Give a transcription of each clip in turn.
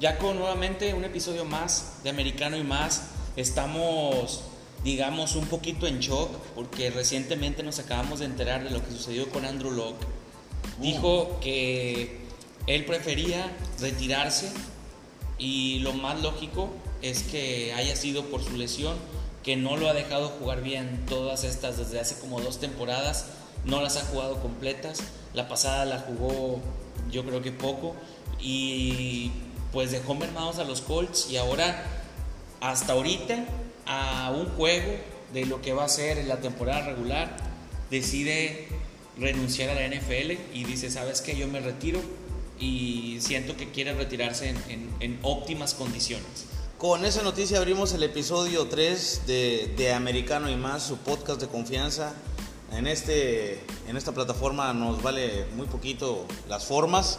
ya con nuevamente un episodio más de Americano y más. Estamos, digamos, un poquito en shock porque recientemente nos acabamos de enterar de lo que sucedió con Andrew Locke. Dijo que él prefería retirarse y lo más lógico es que haya sido por su lesión, que no lo ha dejado jugar bien todas estas desde hace como dos temporadas, no las ha jugado completas, la pasada la jugó yo creo que poco y pues dejó mermados a los Colts y ahora hasta ahorita a un juego de lo que va a ser en la temporada regular decide renunciar a la NFL y dice, ¿sabes qué? Yo me retiro y siento que quiere retirarse en, en, óptimas condiciones. Con esa noticia abrimos el episodio 3 de, de, Americano y más, su podcast de confianza. En, este, en esta plataforma nos vale muy poquito las formas.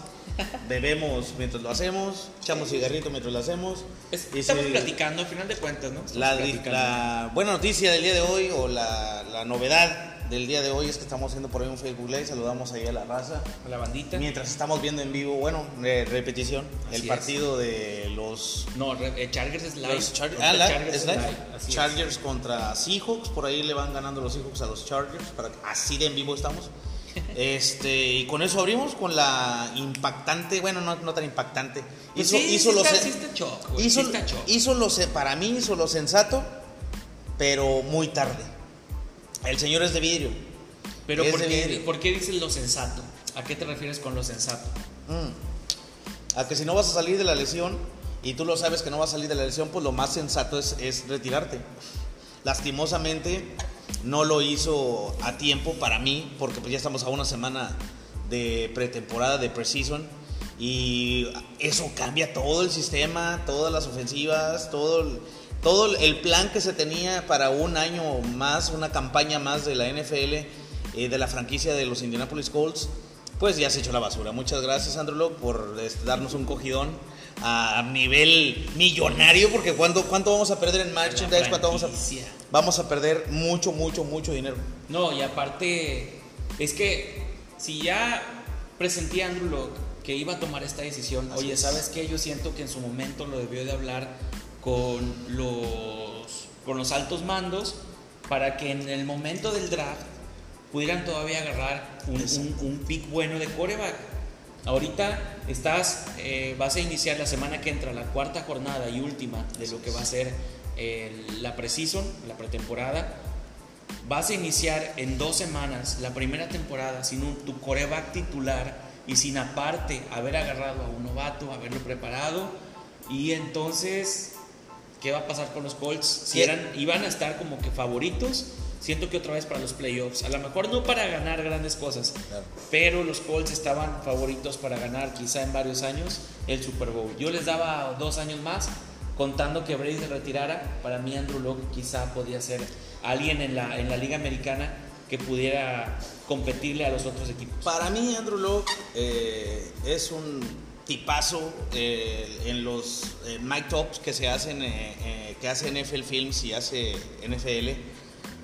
Bebemos mientras lo hacemos, echamos cigarrito mientras lo hacemos. estamos platicando, al final de cuentas, ¿no? La, la, buena noticia del día de hoy o la, la novedad del día de hoy es que estamos haciendo por ahí un Facebook Live, saludamos ahí a la raza. A la bandita. Mientras estamos viendo en vivo, bueno, repetición, el partido de los... No, eh, Chargers es live. ah, Chargers, es live. Chargers contra Seahawks, por ahí le van ganando los Seahawks a los Chargers, para así de en vivo estamos. Este, y con eso abrimos con la impactante, bueno, no, no tan impactante. Hizo, sí, hizo lo hizo, hizo lo para mí hizo lo sensato, pero muy tarde. El Señor es de vidrio. Pero ¿por, qué, ¿por, qué, dices lo sensato? ¿A qué te refieres con lo sensato? Mm. A que si no vas a salir de la lesión y tú lo sabes que no vas a salir de la lesión, pues lo más sensato es, es retirarte. Lastimosamente no lo hizo a tiempo para mí, porque pues ya estamos a una semana de pretemporada, de preseason, y eso cambia todo el sistema, todas las ofensivas, todo el todo el plan que se tenía para un año más, una campaña más de la NFL, eh, de la franquicia de los Indianapolis Colts, pues ya se echó la basura. Muchas gracias, Andrew Locke, por este, darnos un cogidón a nivel millonario, porque ¿cuánto, cuánto vamos a perder en merchandise? ¿Cuánto vamos a, vamos a perder? Mucho, mucho, mucho dinero. No, y aparte, es que si ya presentía Andrew Locke que iba a tomar esta decisión, oye, ¿sabes qué? Yo siento que en su momento lo debió de hablar con los, con los altos mandos para que en el momento del draft pudieran todavía agarrar un, un, pick bueno de coreback. Ahorita estás, eh, vas a iniciar la semana que entra, la cuarta jornada y última de lo que va a ser la preseason, la pretemporada. Vas a iniciar en dos semanas la primera temporada sin un, tu coreback titular y sin aparte haber agarrado a un novato, haberlo preparado. Y entonces qué va a pasar con los Colts. Si eran, iban a estar como que favoritos, siento que otra vez para los playoffs. A lo mejor no para ganar grandes cosas, pero los Colts estaban favoritos para ganar quizá en varios años el Super Bowl. Yo les daba dos años más, contando que Brady se retirara. Para mí Andrew Locke quizá podía ser alguien en la, en la Liga Americana que pudiera competirle a los otros equipos. Para mí Andrew Locke eh, es un tipazo eh, en los eh, Mike Tops que se hacen, eh, que hace NFL Films y hace NFL,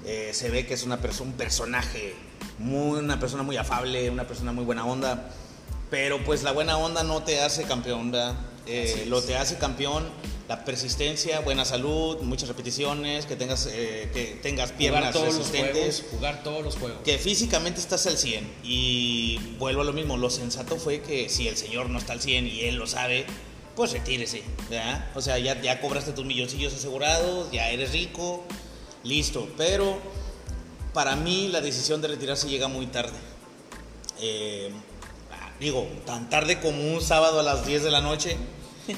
se ve que es una persona, un personaje, muy, una persona muy afable, una persona muy buena onda, pero pues la buena onda no te hace campeón, ¿verdad? lo te hace campeón la persistencia, buena salud, muchas repeticiones, que tengas, eh, que tengas piernas jugar todos resistentes. Los jugar todos los juegos. Que físicamente estás al 100. Y vuelvo a lo mismo, lo sensato fue que si el señor no está al 100 y él lo sabe, pues retírese. ¿verdad? O sea, ya, ya cobraste tus milloncillos asegurados, ya eres rico, listo. Pero para mí la decisión de retirarse llega muy tarde. Eh, digo, tan tarde como un sábado a las 10 de la noche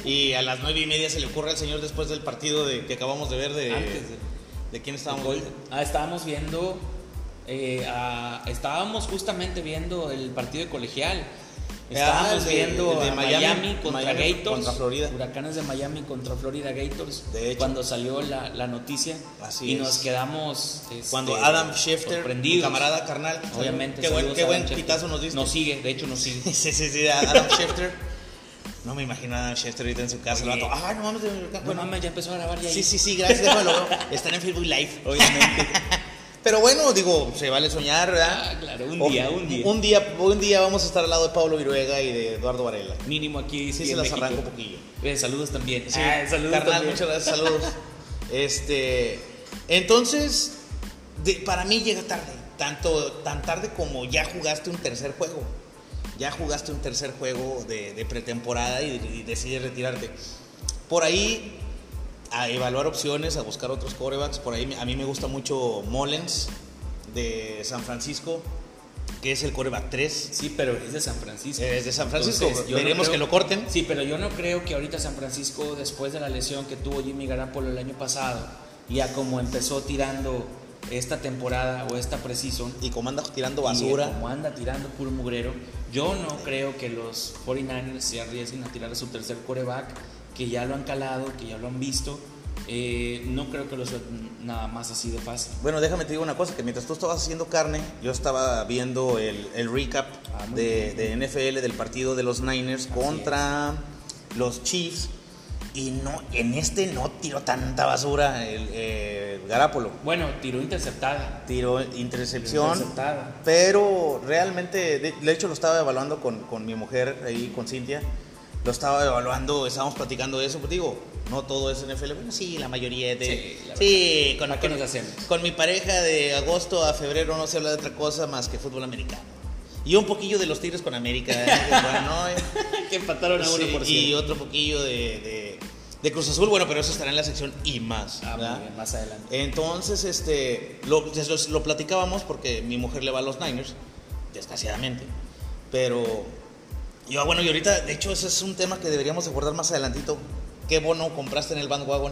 y a las nueve y media se le ocurre al señor después del partido de, que acabamos de ver de, de, quién estábamos viendo. Ah, estábamos viendo, eh, estábamos justamente viendo el partido de colegial. Estábamos viendo de, Miami, contra Gators, Florida. Huracanes de Miami contra Florida Gators. De hecho, cuando salió la, la noticia y nos quedamos este, cuando Adam Schefter, camarada carnal, obviamente, qué buen, qué buen pitazo nos diste. Nos sigue, de hecho nos sigue. sí, sí, sí, Adam Schefter. No me imagino a Chester ahorita en su casa. Oye, ah, no mames, bueno, mames, ya empezó a grabar ya. Sí, sí, sí, gracias, déjalo. Están en Facebook Live. Obviamente. Pero bueno, digo, se vale soñar, ¿verdad? Ah, claro, un O- día, un día. Un día, un día vamos a estar al lado de Pablo Viruega y de Eduardo Varela. Mínimo aquí Sí, se las México. arranco un poquillo. Eh, saludos también. Sí, Ah, saludos carnal, también. muchas gracias, saludos. este, entonces, de- para mí llega tarde, tanto tan tarde como ya jugaste un tercer juego. Ya jugaste un tercer juego de, de pretemporada y, y decides retirarte. Por ahí a evaluar opciones, a buscar otros corebacks. Por ahí a mí me gusta mucho Mullens de San Francisco, que es el coreback 3. Sí, pero es de San Francisco. Es de San Francisco, Entonces, yo no veremos creo- que lo corten. Sí, pero yo no creo que ahorita San Francisco, después de la lesión que tuvo Jimmy Garapolo el año pasado, ya como empezó tirando esta temporada o esta precision, Y como anda tirando y basura. como anda tirando puro mugrero, yo no creo que los 49ers se arriesguen a tirar a su tercer coreback, que ya lo han calado, que ya lo han visto. Eh, no creo que lo suelten nada más así de fácil. Bueno, déjame te digo una cosa, que mientras tú estabas haciendo carne, yo estaba viendo el, el recap Ah, de, de NFL del partido de los Niners contra los Chiefs. Y no, en este no tiró tanta basura el eh, Garapolo. Bueno, tiró interceptada. Tiró intercepción. Interceptada. Pero realmente, de, de hecho lo estaba evaluando con, con mi mujer ahí, con Cintia. Lo estaba evaluando, estábamos platicando de eso. Pues digo, no todo es NFL. Bueno, sí, la mayoría de... Sí, la Sí, con, ¿Para qué nos hacemos? con mi pareja de agosto a febrero no se habla de otra cosa más que fútbol americano. Y un poquillo de los Tigres con América. ¿eh? Que bueno, ¿eh? que empataron a uno Sí, por y otro poquillo de, de- de Cruz Azul. Bueno, pero eso estará en la sección y más. Ah, muy bien, más adelante. Entonces, este, lo, lo, lo platicábamos porque mi mujer le va a los Niners, desgraciadamente. Pero, yo, bueno, y ahorita, de hecho, ese es un tema que deberíamos abordar más adelantito. ¿Qué bono compraste en el bandwagon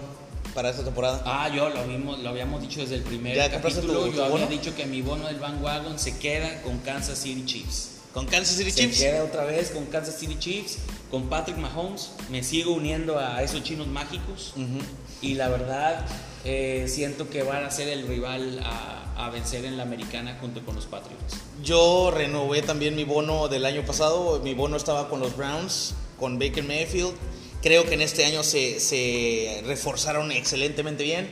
para esta temporada? Ah, yo lo, lo habíamos dicho desde el primer ¿Ya capítulo. tu- tu yo había bono? dicho que mi bono del bandwagon se queda con Kansas City Chiefs. ¿Con Kansas City Se Chiefs? queda otra vez con Kansas City Chiefs, con Patrick Mahomes. Me sigo uniendo a esos chinos mágicos. Ujú. Y la verdad, eh, siento que van a ser el rival a, a vencer en la americana junto con los Patriots. Yo renové también mi bono del año pasado. Mi bono estaba con los Browns, con Baker Mayfield. Creo que en este año se, se reforzaron excelentemente bien.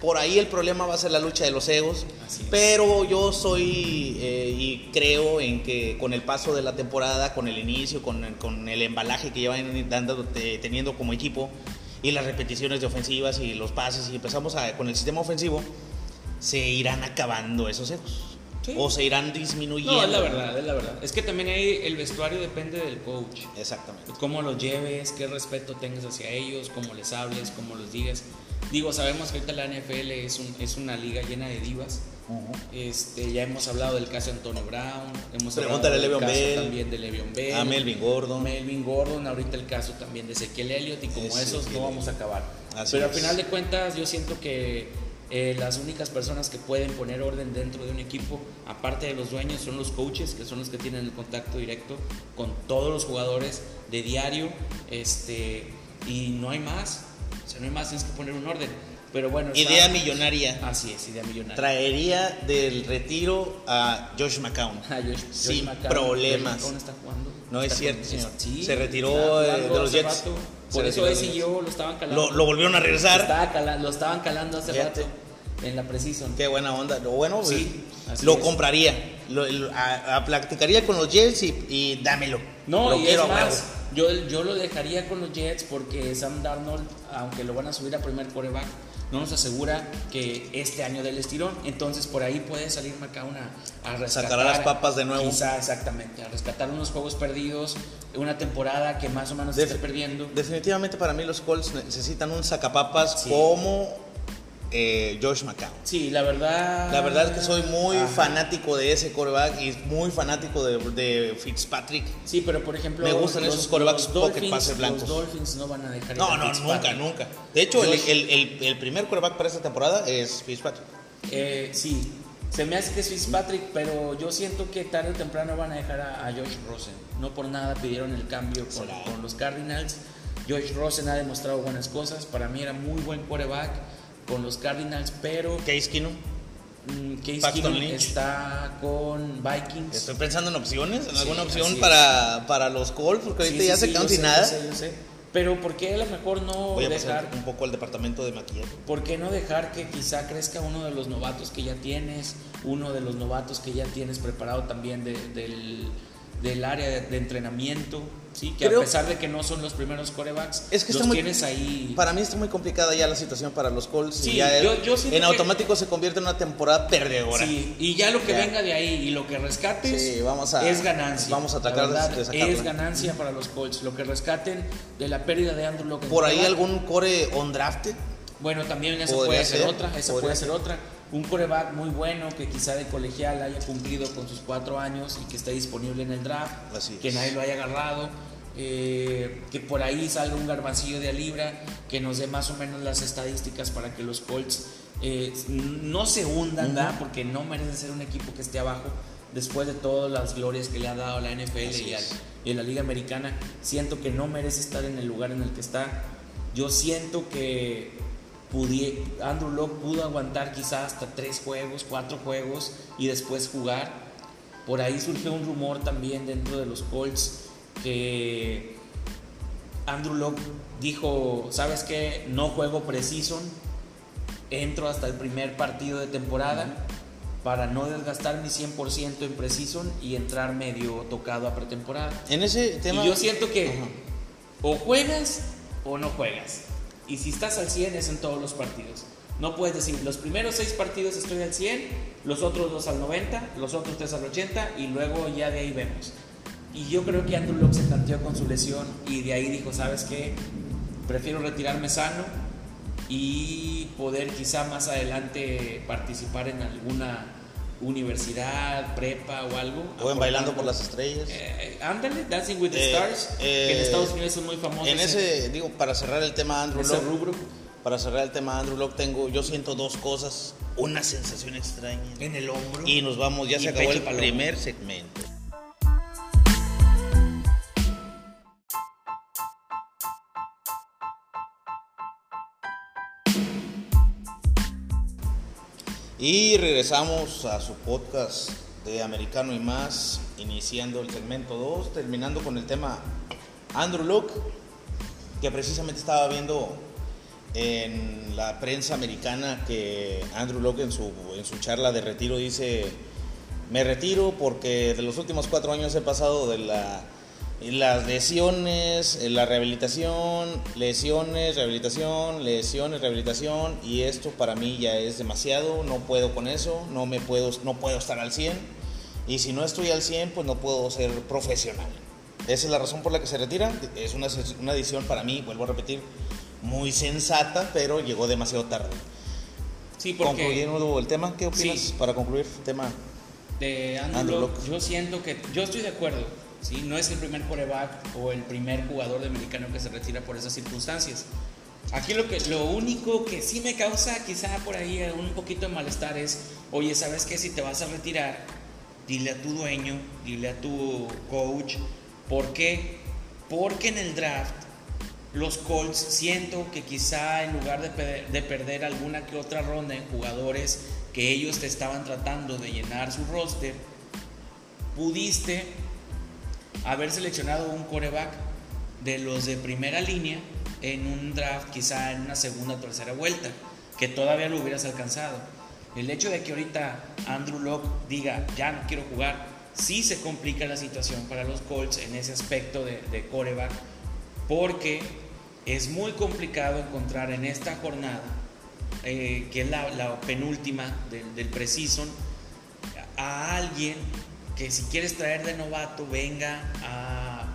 Por ahí el problema va a ser la lucha de los egos. Pero yo soy eh, y creo en que con el paso de la temporada, con el inicio, con el, con el embalaje que llevan dando, te- teniendo como equipo y las repeticiones de ofensivas y los pases y empezamos a- con el sistema ofensivo, se irán acabando esos egos. Sí. O se irán disminuyendo. No, es la verdad, es la verdad. Es que también ahí el vestuario depende del coach. Exactamente. Cómo los lleves, qué respeto tengas hacia ellos, cómo les hables, cómo los digas. Digo, sabemos que ahorita la NFL es, un- es una liga llena de divas. Este, ya hemos hablado del caso de Antonio Brown, hemos Pregúntale a Le'Veon Bell, también de Le'Veon Bell, A Melvin Gordon. Melvin Gordon, ahorita el caso también de Ezequiel Elliott y como esos no vamos a acabar. Así Pero es. al final de cuentas yo siento que eh, las únicas personas que pueden poner orden dentro de un equipo, aparte de los dueños, son los coaches, que son los que tienen el contacto directo con todos los jugadores de diario, este, y no hay más, o sea, no hay más, tienes que poner un orden. Pero bueno, está- Idea millonaria. Así es, idea millonaria. Traería del retiro a Josh McCown. Ah, Josh- Josh Sin McCown. problemas. Josh McCown está jugando. No es Está cierto, con- señor. Sí, Se retiró, eh, jugando de los Jets. rato. Se Por retiró eso ese y yo lo estaban calando. Lo, lo volvieron a regresar. estaba cala- lo estaban calando hace Fíjate. rato en la Precision. Qué buena onda. Lo bueno, pues, Sí, lo es. compraría. Lo, lo- a, a- platicaría con los Jets y, y dámelo. No, lo y quiero es más, yo, yo lo dejaría con los Jets porque Sam Darnold, aunque lo van a subir a primer coreback, no nos asegura que este año del estirón. Entonces por ahí puede salir McCown a, a rescatar. Sacará las papas de nuevo. Quizá, exactamente, a rescatar unos juegos perdidos, una temporada que más o menos se esté perdiendo. Definitivamente para mí los Colts necesitan un sacapapas Sí. como eh, Josh McCown. Sí, la verdad. La verdad es que soy muy Ajá. fanático de ese coreback y muy fanático de, de Fitzpatrick. Sí, pero por ejemplo. Me gustan esos quarterbacks pocket passes blancos. Los Dolphins no van a dejar No, nunca, nunca. De hecho, el, Josh- el- el- el primer coreback para esta temporada es Fitzpatrick. Eh, sí, se me hace que es Fitzpatrick, pero yo siento que tarde o temprano van a dejar a, a Josh Rosen. No por nada pidieron el cambio con, con los Cardinals. Josh Rosen ha demostrado buenas cosas. Para mí era muy buen quarterback con los Cardinals, pero Case Keenum. mm, Case Keenum está con Vikings. Estoy pensando en opciones, en Sí, alguna opción para, para los Colts, porque ahorita Sí, ya sí, se yo sin sé, nada. Yo sé, yo sé. Pero ¿por qué a lo mejor no Voy a dejar pasar un poco al departamento de maquillaje. ¿Por qué no dejar que quizá crezca uno de los novatos que ya tienes, uno de los novatos que ya tienes preparado también de- del, del área de, de entrenamiento? Sí, que Creo- a pesar de que no son los primeros corebacks, Es que los muy- tienes ahí. Para mí está muy complicada ya la situación para los Colts. y Sí, ya el- yo- yo en que- automático se convierte en una temporada perdedora. Sí, y ya lo que Ya. venga de ahí y lo que rescates Sí, vamos a- es ganancia. vamos a La tratar de- verdad, de. Es ganancia para los Colts. Lo que rescaten de la pérdida de Andrew Locke. Por ahí algún core on drafted. Bueno, también esa puede ser, ser, otra, esa puede ser ser. otra. Un coreback muy bueno que quizá de colegial haya cumplido con sus cuatro años y que esté disponible en el draft, Así que nadie lo haya agarrado, eh, que por ahí salga un garbancillo de a libra, que nos dé más o menos las estadísticas para que los Colts eh, no se hundan. ¿verdad? porque no merecen ser un equipo que esté abajo. Después de todas las glorias que le ha dado la NFL y, al- y la Liga Americana, siento que no merece estar en el lugar en el que está. Yo siento que pudie- Andrew Locke pudo aguantar quizás hasta tres juegos, cuatro juegos y después jugar. Por ahí surgió un rumor también dentro de los Colts que Andrew Locke dijo, ¿sabes qué? No juego precision, entro hasta el primer partido de temporada para no desgastar mi 100% en precision y entrar medio tocado a pretemporada. En ese tema. Y yo siento que Ajá. o juegas o no juegas. Y si estás al 100 es en todos los partidos. No puedes decir, los primeros seis partidos estoy al 100, los otros dos al 90, los otros tres al 80 y luego ya de ahí vemos. Y yo creo que Andrew Locke se tanteó con su lesión y de ahí dijo, ¿sabes qué? Prefiero retirarme sano y poder quizá más adelante participar en alguna universidad, prepa o algo. O en Bailando por las Estrellas. Eh, ándale, Dancing with the Eh, Stars, que en eh, Estados Unidos son muy famosos. En ese, digo, para cerrar el tema Andrew Locke, rubro. para cerrar el tema Andrew Locke, tengo, yo siento dos cosas, una sensación extraña. En el hombro. Y nos vamos, ya Y se acabó el primer segmento. Y regresamos a su podcast de Americano y más, iniciando el segmento 2, terminando con el tema Andrew Locke, que precisamente estaba viendo en la prensa americana que Andrew Locke en su, en su charla de retiro dice, me retiro porque de los últimos cuatro años he pasado de la, las lesiones, eh, la rehabilitación, lesiones, rehabilitación, lesiones, rehabilitación y esto para mí ya es demasiado, no puedo con eso, no, me puedo, no puedo estar al 100 y si no estoy al 100 pues no puedo ser profesional. Esa es la razón por la que se retira. Es una, una decisión para mí, vuelvo a repetir, muy sensata, pero llegó demasiado tarde. Sí, porque Concluyendo el tema, ¿qué opinas Sí. para concluir el tema? de Andrew, Andrew Locke, Locke. yo siento que, yo estoy de acuerdo, ¿sí? no es el primer quarterback o el primer jugador de americano que se retira por esas circunstancias. Aquí lo, que, lo único que sí me causa quizá por ahí un poquito de malestar es, oye, ¿sabes qué? Si te vas a retirar, dile a tu dueño, dile a tu coach, ¿por qué? Porque en el draft los Colts siento que quizá en lugar de, de perder alguna que otra ronda en jugadores que ellos te estaban tratando de llenar su roster, pudiste haber seleccionado un coreback de los de primera línea en un draft quizá en una segunda o tercera vuelta, que todavía lo hubieras alcanzado. El hecho de que ahorita Andrew Locke diga, ya no quiero jugar, sí se complica la situación para los Colts en ese aspecto de, de coreback, porque es muy complicado encontrar en esta jornada, eh, que es la, la penúltima del, del preseason, a alguien que si quieres traer de novato venga a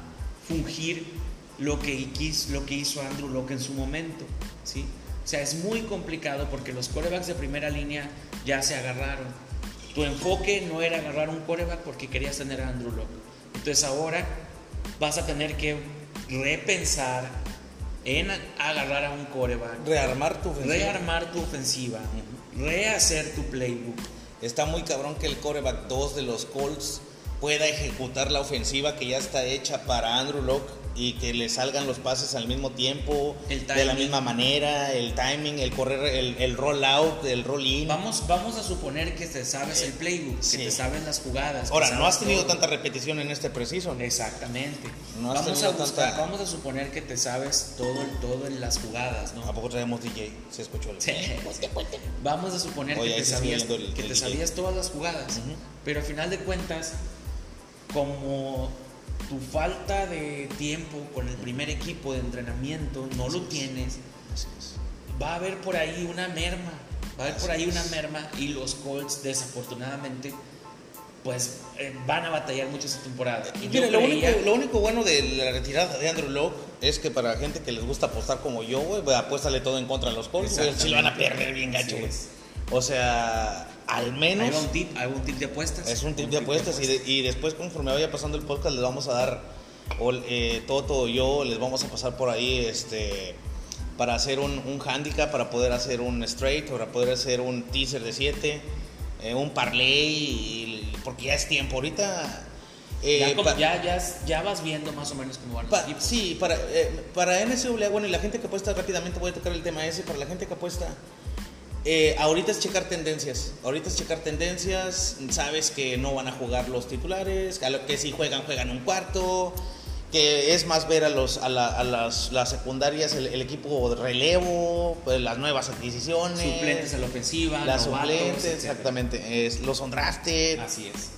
fungir lo que, lo que hizo Andrew Locke en su momento. ¿sí? O sea, es muy complicado porque los corebacks de primera línea ya se agarraron. Tu enfoque no era agarrar un coreback porque querías tener a Andrew Locke. Entonces ahora vas a tener que repensar en agarrar a un coreback, Rearmar tu ofensiva. rearmar tu ofensiva, rehacer tu playbook. Está muy cabrón que el coreback 2 de los Colts pueda ejecutar la ofensiva que ya está hecha para Andrew Locke y que le salgan los pases al mismo tiempo, de la misma manera, el timing, el correr, el, el roll out, el roll in. Vamos, vamos a suponer que te sabes el playbook, Sí. que te sabes las jugadas. Ahora, no has tenido todo. tanta repetición en este preciso. Exactamente. No has vamos a buscar, tanta- vamos a suponer que te sabes todo, todo en las jugadas, ¿no? ¿A poco traemos DJ? Se escuchó el... Sí. Vamos a suponer Oye, que, te sabías, el- que el te DJ. sabías todas las jugadas, Ujú. pero al final de cuentas, como tu falta de tiempo con el primer equipo de entrenamiento no lo tienes, Así es. va a haber por ahí una merma, va a haber por ahí una merma y los Colts desafortunadamente pues eh, van a batallar mucho esta temporada. Y Mira, lo creía- único, lo único bueno de la retirada de Andrew Locke es que para gente que les gusta apostar como yo, güey, apuéstale todo en contra de los Colts, güey. Si lo van a perder bien gacho, güey. O sea, al Ahí menos va un tip, va un tip de apuestas. es un tip de apuestas y, de- y después conforme vaya pasando el podcast les vamos a dar, o, eh, Toto yo les vamos a pasar por ahí, este para hacer un, un handicap, para poder hacer un straight, para poder hacer un teaser de 7, un parlay, porque ya es tiempo. Ahorita... eh, ya, como- ya, ya, ya vas viendo más o menos cómo van los Pa- equipos. sí, para, eh, para NCAA, bueno, y la gente que apuesta rápidamente, voy a tocar el tema ese, para la gente que apuesta, eh, ahorita es checar tendencias, ahorita es checar tendencias, sabes que no van a jugar los titulares, que si juegan, juegan un cuarto, que es más ver a, los, a, la- a las, las secundarias, el, el equipo de relevo, pues, las nuevas adquisiciones, Suplentes a la ofensiva, las novatos, suplentes, etcétera. exactamente, es, los undrafted, Así es.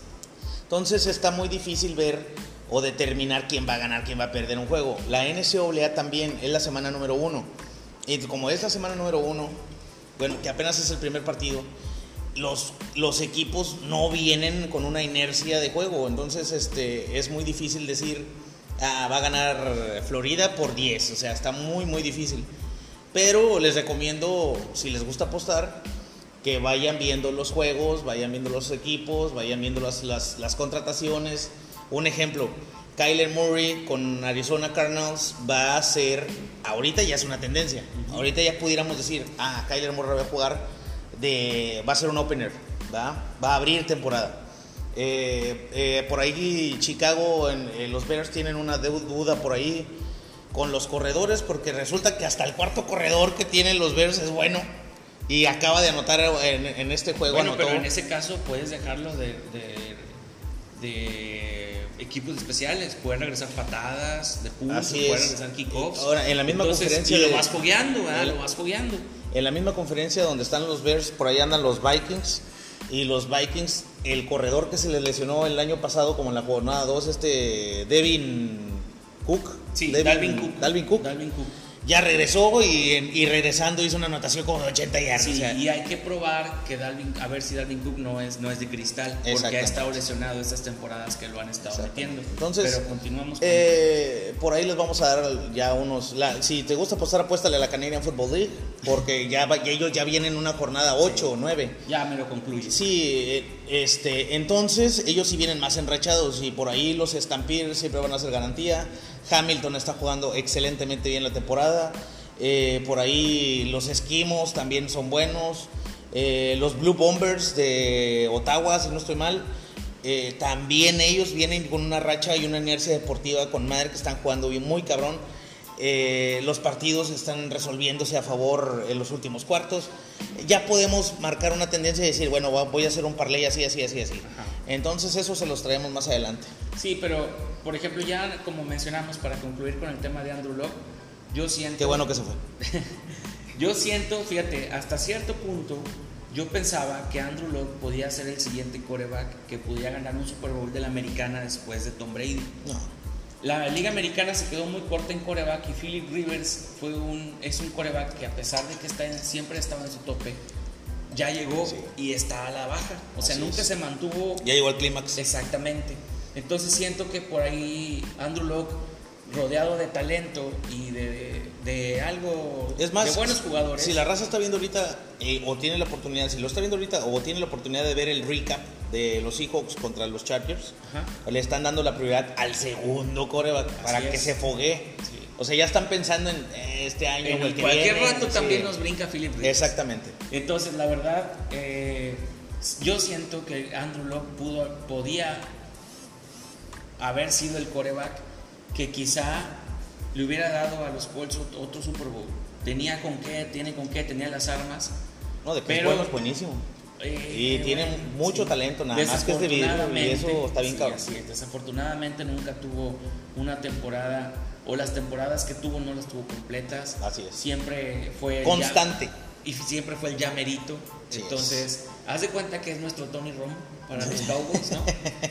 entonces está muy difícil ver o determinar quién va a ganar, quién va a perder un juego. La NCAA también es la semana número uno. Y como es la semana número uno, bueno, que apenas es el primer partido, los, los equipos no vienen con una inercia de juego. Entonces este, es muy difícil decir, ah, va a ganar Florida por 10. O sea, está muy, muy difícil. Pero les recomiendo, si les gusta apostar, que vayan viendo los juegos, vayan viendo los equipos, vayan viendo las, las, las contrataciones. Un ejemplo, Kyler Murray con Arizona Cardinals va a ser, ahorita ya es una tendencia, ahorita ya pudiéramos decir, ah, Kyler Murray va a jugar, de, va a ser un opener, ¿va? va a abrir temporada. Eh, eh, por ahí Chicago, en, eh, los Bears tienen una duda por ahí con los corredores, porque resulta que hasta el cuarto corredor que tienen los Bears es bueno. Y acaba de anotar en, en este juego. Bueno, anotó. pero en ese caso puedes dejarlo de, de, de equipos especiales. Pueden regresar patadas de puntos, pueden es. regresar kickoffs. Ahora, en la misma Entonces, conferencia Y lo de- vas fogueando, ¿verdad? el- Lo vas fogueando. En la misma conferencia donde están los Bears, por ahí andan los Vikings. Y los Vikings, el corredor que se les lesionó el año pasado, como en la jornada 2, este Devin Cook. Sí, Devin- Dalvin Cook. Dalvin Cook. Dalvin Cook. Ya regresó y, regresando hizo una anotación como de 80 yardas. Sí, o sea, y hay que probar que Dalvin, a ver si Dalvin Cook no es, no es de cristal, porque ha estado lesionado estas temporadas que lo han estado metiendo. Entonces, pero continuamos con Eh, por ahí les vamos a dar ya unos. la- si te gusta apostar, apuéstale a la Canadian Football League. Porque ya, ellos ya vienen en una jornada 8 o 9. ya me lo concluye. Sí, eh, este, entonces ellos sí vienen más enrachados y por ahí los Stampeders siempre van a ser garantía. Hamilton está jugando excelentemente bien la temporada. Eh, por ahí los Esquimos también son buenos. Eh, los Blue Bombers de Ottawa, si no estoy mal, eh, también ellos vienen con una racha y una inercia deportiva con madre que están jugando bien, muy cabrón. Eh, los partidos están resolviéndose a favor en los últimos cuartos. Ya podemos marcar una tendencia y decir, bueno, voy a hacer un parlay así, así, así, así. Ajá. Entonces eso se los traemos más adelante. Sí, pero por ejemplo, ya como mencionamos para concluir con el tema de Andrew Locke, yo siento. Qué bueno que se fue. Yo siento, fíjate, hasta cierto punto, yo pensaba que Andrew Locke podía ser el siguiente coreback que pudiera ganar un Super Bowl de la americana después de Tom Brady. No. La liga americana se quedó muy corta en coreback y Philip Rivers fue un, es un coreback que a pesar de que está en- siempre estaba en su tope, ya llegó Sí. y está a la baja. O sea, nunca es. se mantuvo Ya llegó al clímax. Exactamente. Entonces siento que por ahí Andrew Locke, rodeado de talento y de, de algo Es más, de buenos jugadores. si la raza está viendo ahorita, eh, o tiene la oportunidad, si lo está viendo ahorita, o tiene la oportunidad de ver el recap de los Seahawks contra los Chargers, Ajá. le están dando la prioridad al segundo coreback para que se fogue. Sí. O sea, ya están pensando en eh, este año En o el que cualquier viene, rato sí. también nos brinca Philip Rivers. Exactamente. Entonces, la verdad, eh, yo siento que Andrew Locke pudo, podía haber sido el coreback que quizá le hubiera dado a los Colts otro Super Bowl. Tenía con qué, tiene con qué, tenía las armas. No, de que pero, es buenísimo. Eh, y tiene mucho talento, nada más que es de vidrio y eso está bien cabrón. Desafortunadamente nunca tuvo una temporada o las temporadas que tuvo no las tuvo completas. Así es. Siempre fue constante. y siempre fue el llamerito. Entonces, haz de cuenta que es nuestro Tony Romo para los Cowboys, ¿no?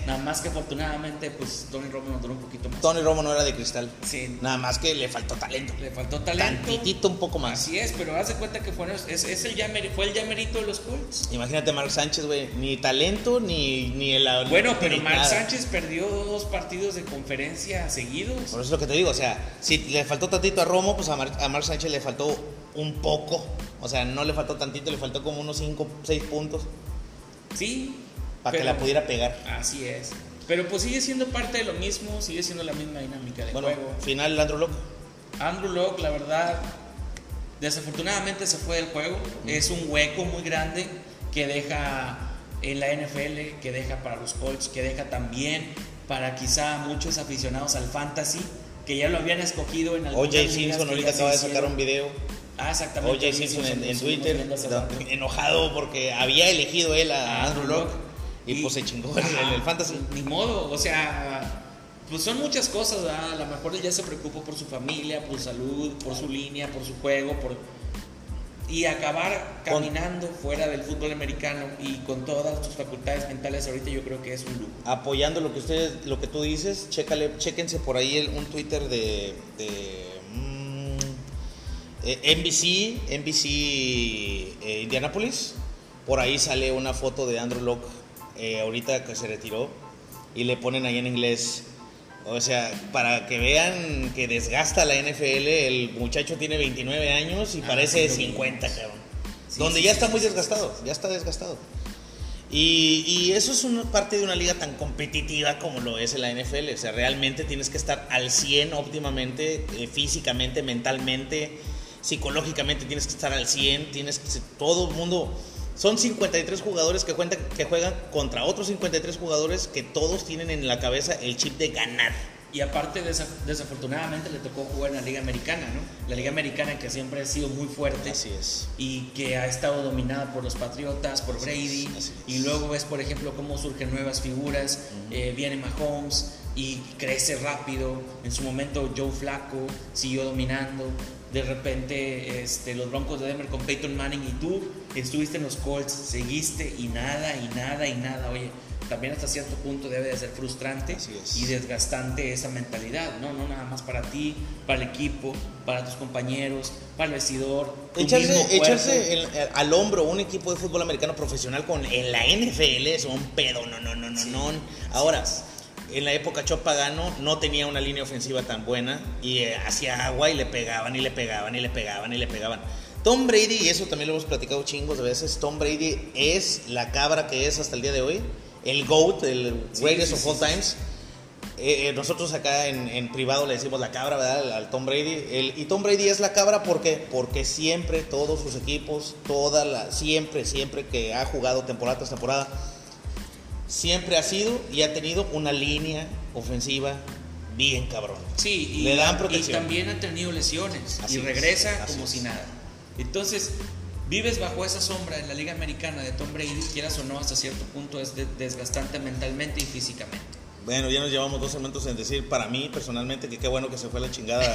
Nada más que afortunadamente, pues Tony Romo nos duró un poquito más. Tony Romo no era de cristal. Sí. Nada más que le faltó talento. Le faltó talento. Tantitito un poco más. Así es, pero haz de cuenta que fue, es, es el fue el llamerito de los Colts. Imagínate Mark Sánchez, güey. Ni talento, ni, ni el... Bueno, pero Mark Sánchez perdió dos partidos de conferencia seguidos. Por eso es lo que te digo, o sea, si le faltó tantito a Romo, pues a Mark, a Mark Sánchez le faltó un poco. O sea, no le faltó tantito, le faltó como unos 5, 6 puntos. Sí, para que la pudiera pegar. Así es. Pero pues sigue siendo parte de lo mismo, sigue siendo la misma dinámica de bueno, juego. Final Andrew Locke. Andrew Locke, la verdad, desafortunadamente se fue del juego. Es un hueco muy grande que deja en la NFL, que deja para los Colts, que deja también para quizá muchos aficionados al fantasy, que ya lo habían escogido en algunas O.J. Simpson ahorita acaba de sacar un video. Ah, exactamente. O.J. Simpson en, Twitter, enojado porque había elegido él a, Andrew Locke y, pues se chingó el, fantasy. Ni modo, o sea, pues son muchas cosas, A lo mejor ya se preocupó por su familia, por su salud, por su línea, por su juego, por y acabar caminando fuera del fútbol americano y con todas sus facultades mentales ahorita yo creo que es un lujo. Apoyando lo que ustedes, lo que tú dices, chécale, chéquense por ahí un Twitter de, de mm, eh, NBC, NBC eh, Indianapolis. Por ahí sale una foto de Andrew Locke eh, ahorita que se retiró, y le ponen ahí en inglés. O sea, para que vean que desgasta la NFL, el muchacho tiene 29 años y ah, parece de 50, cabrón. Donde ya está muy desgastado, ya está desgastado. Y, y, eso es una parte de una liga tan competitiva como lo es la NFL. O sea, realmente tienes que estar al 100 óptimamente, eh, físicamente, mentalmente, psicológicamente tienes que estar al 100. Tienes que, todo el mundo son 53 jugadores que, cuentan, que juegan contra otros 53 jugadores que todos tienen en la cabeza el chip de ganar. Y aparte, desafortunadamente, le tocó jugar en la Liga Americana, ¿no? La Liga Americana que siempre ha sido muy fuerte. Así es. Y que ha estado dominada por los Patriotas, por Brady. Y luego ves, por ejemplo, cómo surgen nuevas figuras. Eh, viene Mahomes y crece rápido. En su momento, Joe Flaco siguió dominando de repente este, los Broncos de Denver con Peyton Manning y tú estuviste en los Colts, seguiste y nada, y nada, y nada. Oye, también hasta cierto punto debe de ser frustrante y desgastante esa mentalidad, ¿no? No nada más para ti, para el equipo, para tus compañeros, para el vestidor. Echarse, echarse al hombro un equipo de fútbol americano profesional con en la NFL es un pedo, no, no, no, no, no. Ahora en la época Chop Pagano no tenía una línea ofensiva tan buena y eh, hacía agua y le pegaban y le pegaban y le pegaban y le pegaban. Tom Brady, y eso también lo hemos platicado chingos de veces, Tom Brady es la cabra que es hasta el día de hoy, el GOAT, el greatest of all times. Eh, eh, nosotros acá en, privado le decimos la cabra, ¿verdad? Al, Tom Brady. El, y Tom Brady es la cabra porque, porque siempre todos sus equipos, toda la, siempre, siempre que ha jugado temporada tras temporada, siempre ha sido y ha tenido una línea ofensiva bien cabrón. Sí, y, Le dan protección. y también ha tenido lesiones y regresa como si nada. Entonces, vives bajo esa sombra en la Liga Americana de Tom Brady, quieras o no, hasta cierto punto es desgastante mentalmente y físicamente. Bueno, ya nos llevamos dos momentos en decir para mí personalmente que qué bueno que se fue la chingada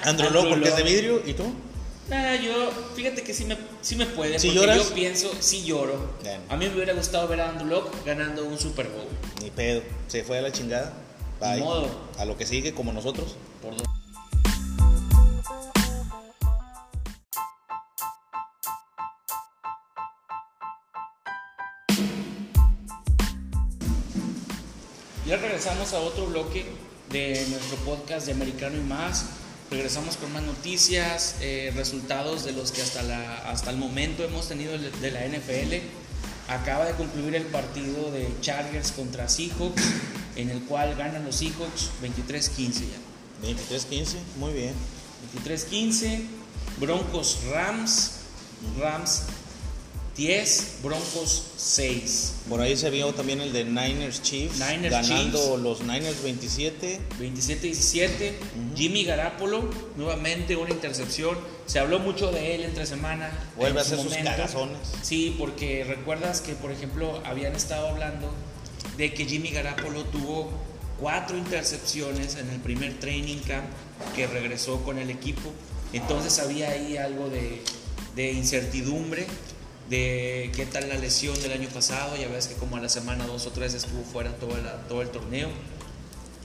Andrew Lowe porque es de vidrio y tú. Nada, yo, fíjate que sí me, sí me puede, porque yo pienso, sí lloro. A mí me hubiera gustado ver a Andrew Locke ganando un Super Bowl. Ni pedo, se fue a la chingada. Bye. modo. A lo que sigue, como nosotros. Por Ya regresamos a otro bloque de nuestro podcast de Americano y más regresamos con más noticias, eh, resultados de los que hasta, la, hasta el momento hemos tenido de la NFL. Acaba de concluir el partido de Chargers contra Seahawks, en el cual ganan los Seahawks 23-15 ya. 23-15, muy bien. 23-15, Broncos Rams. Rams 10, Broncos 6. Por ahí se vio también el de Niners Chiefs. Niners ganando Chiefs. los Niners 27. 27-17. Jimmy Garapolo, nuevamente una intercepción. Se habló mucho de él entre semana. Vuelve en a hacer su sus cagazones. Sí, porque recuerdas que, por ejemplo, habían estado hablando de que Jimmy Garapolo tuvo cuatro intercepciones en el primer training camp que regresó con el equipo. Entonces había ahí algo de, de incertidumbre de qué tal la lesión del año pasado. Ya ves que como a la semana dos o tres estuvo fuera todo el, todo el torneo.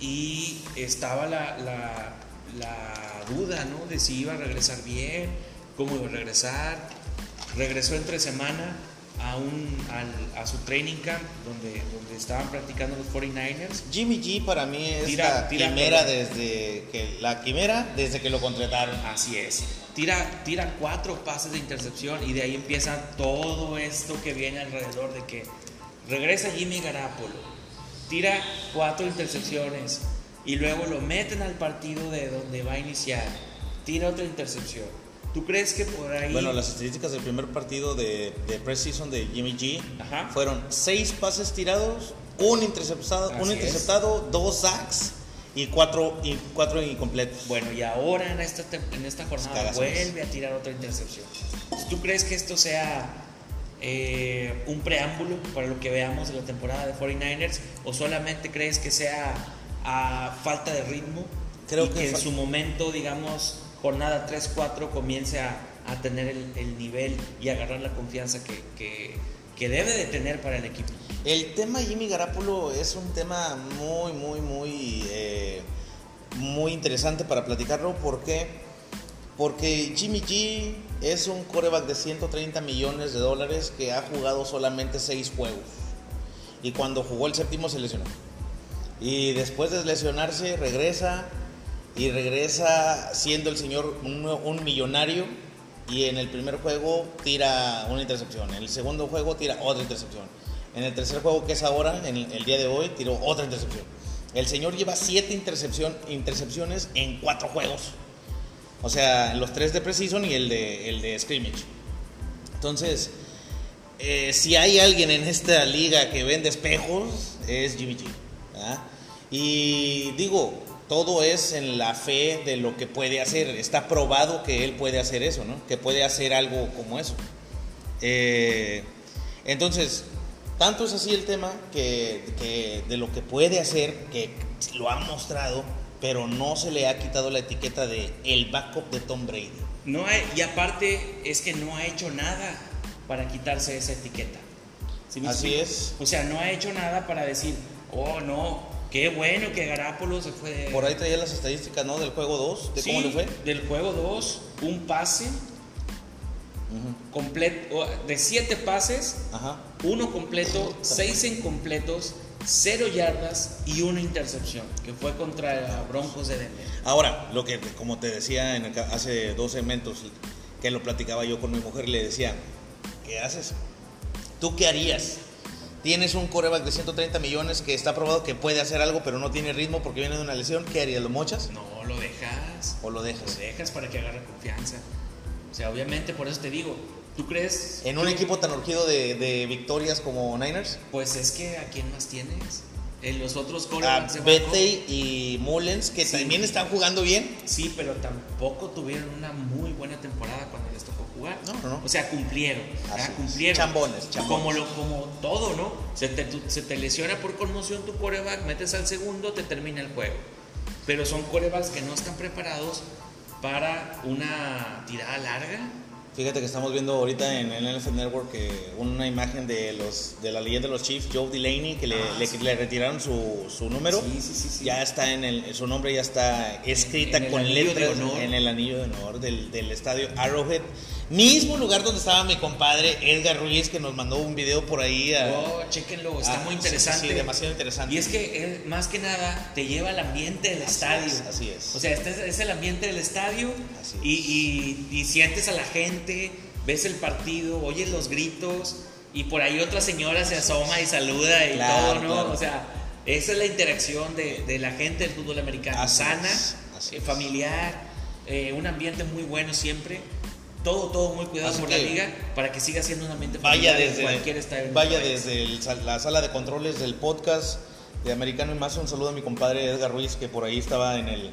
Y estaba la, la- la duda, ¿no? De si iba a regresar bien, cómo iba a regresar. Regresó entre semana a, un, al- a su training camp donde, donde estaban practicando los 49ers. Jimmy G para mí es Tira- la tira- quimera desde que la quimera desde que lo contrataron. Así es. Tira, tira cuatro pases de intercepción y de ahí empieza todo esto que viene alrededor de que regresa Jimmy Garapolo, tira cuatro intercepciones y luego lo meten al partido de donde va a iniciar, tira otra intercepción. ¿Tú crees que por ahí... Bueno, las estadísticas del primer partido de, de preseason de Jimmy G Ajá. fueron seis pases tirados, un interceptado, un interceptado, dos sacks y cuatro, y cuatro incompletos. Bueno, y ahora en esta, en esta jornada Cagazones. vuelve a tirar otra intercepción. ¿Tú crees que esto sea eh, un preámbulo para lo que veamos de la temporada de 49ers? ¿O solamente crees que sea a falta de ritmo? Creo y que que, en su momento, digamos, jornada 3-4 comience a, a tener el, el nivel y agarrar la confianza que, que- que debe de tener para el equipo. El tema Jimmy Garapolo es un tema muy, muy, muy, eh, muy interesante para platicarlo. ¿Por qué? Porque Jimmy G es un coreback de 130 millones de dólares que ha jugado solamente 6 juegos. Y cuando jugó el séptimo se lesionó. Y después de lesionarse regresa y regresa siendo el señor un, un millonario y en el primer juego tira una intercepción, en el segundo juego tira otra intercepción, en el tercer juego que es ahora, en el, día de hoy, tiró otra intercepción. El señor lleva siete intercepción, intercepciones en cuatro juegos. O sea, los tres de Precision y el de, el de Scrimmage. Entonces, eh, si hay alguien en esta liga que vende espejos, es Jimmy G. ¿verdad? Y digo, todo es en la fe de lo que puede hacer. Está probado que él puede hacer eso, ¿no? Que puede hacer algo como eso. Eh, entonces, tanto es así el tema que, que de lo que puede hacer, que lo ha mostrado, pero no se le ha quitado la etiqueta de el backup de Tom Brady. No hay- y aparte es que no ha hecho nada para quitarse esa etiqueta. ¿Sí me Así es. O sea, no ha hecho nada para decir, oh no, qué bueno que Garapolo se fue de... Por ahí traía las estadísticas, ¿no? Del juego 2, de Sí, cómo le fue. Del juego 2, un pase completo, de 7 pases, Ajá. uno completo, 6 incompletos, 0 yardas y una intercepción, que fue contra Broncos de Denver. Ahora, lo que, como te decía en el hace dos segmentos, que lo platicaba yo con mi mujer, le decía, ¿qué haces? ¿Tú qué harías? Tienes un coreback de 130 millones que está probado que puede hacer algo, pero no tiene ritmo porque viene de una lesión. ¿Qué harías? ¿Lo mochas No, lo dejas. o lo Lo dejas? dejas para que agarre confianza. O sea, obviamente, por eso te digo, ¿tú crees? En un equipo tan urgido de, de victorias como Niners, Pues es que ¿a quién más tienes? En los otros a corebacks Bete banco, y Mullens, que Sí. también están jugando bien. Sí, pero tampoco tuvieron una muy buena temporada cuando les tocó jugar. No, no, no. O sea, cumplieron. Cumplieron. Chambones, chambones. Como, lo, como todo, ¿no? Se te, tu- se te lesiona por conmoción tu coreback, metes al segundo, te termina el juego. Pero son corebacks que no están preparados para una tirada larga. Fíjate que estamos viendo ahorita en el NFL Network una imagen de los de la leyenda de los Chiefs, Joe Delaney, que le, Ah, le- sí. le retiraron su, su número. Sí, sí. Ya está en el, su nombre ya está escrita En el con letras en el anillo de honor del, del estadio Arrowhead. Mismo lugar donde estaba mi compadre Edgar Ruiz, que nos mandó un video por ahí. a- Oh, chéquenlo, está Ah, muy sí, interesante. sí, demasiado interesante. Y es que más que nada te lleva al ambiente del Así estadio. es, así es. O sea, este es, es el ambiente del estadio Así y, y- y sientes a la gente, ves el partido, oyes los gritos y por ahí otra señora se asoma y saluda y Claro, todo, ¿no? claro. O sea, esa es la interacción de, de la gente del fútbol americano. Así Sana, eh, familiar, eh, un ambiente muy bueno siempre. Todo, todo muy cuidado Así por la liga para que siga siendo un ambiente Vaya desde, cualquier estadio. en vaya desde el la sala de controles del podcast de Americano y más. Un saludo a mi compadre Edgar Ruiz, que por ahí estaba en el,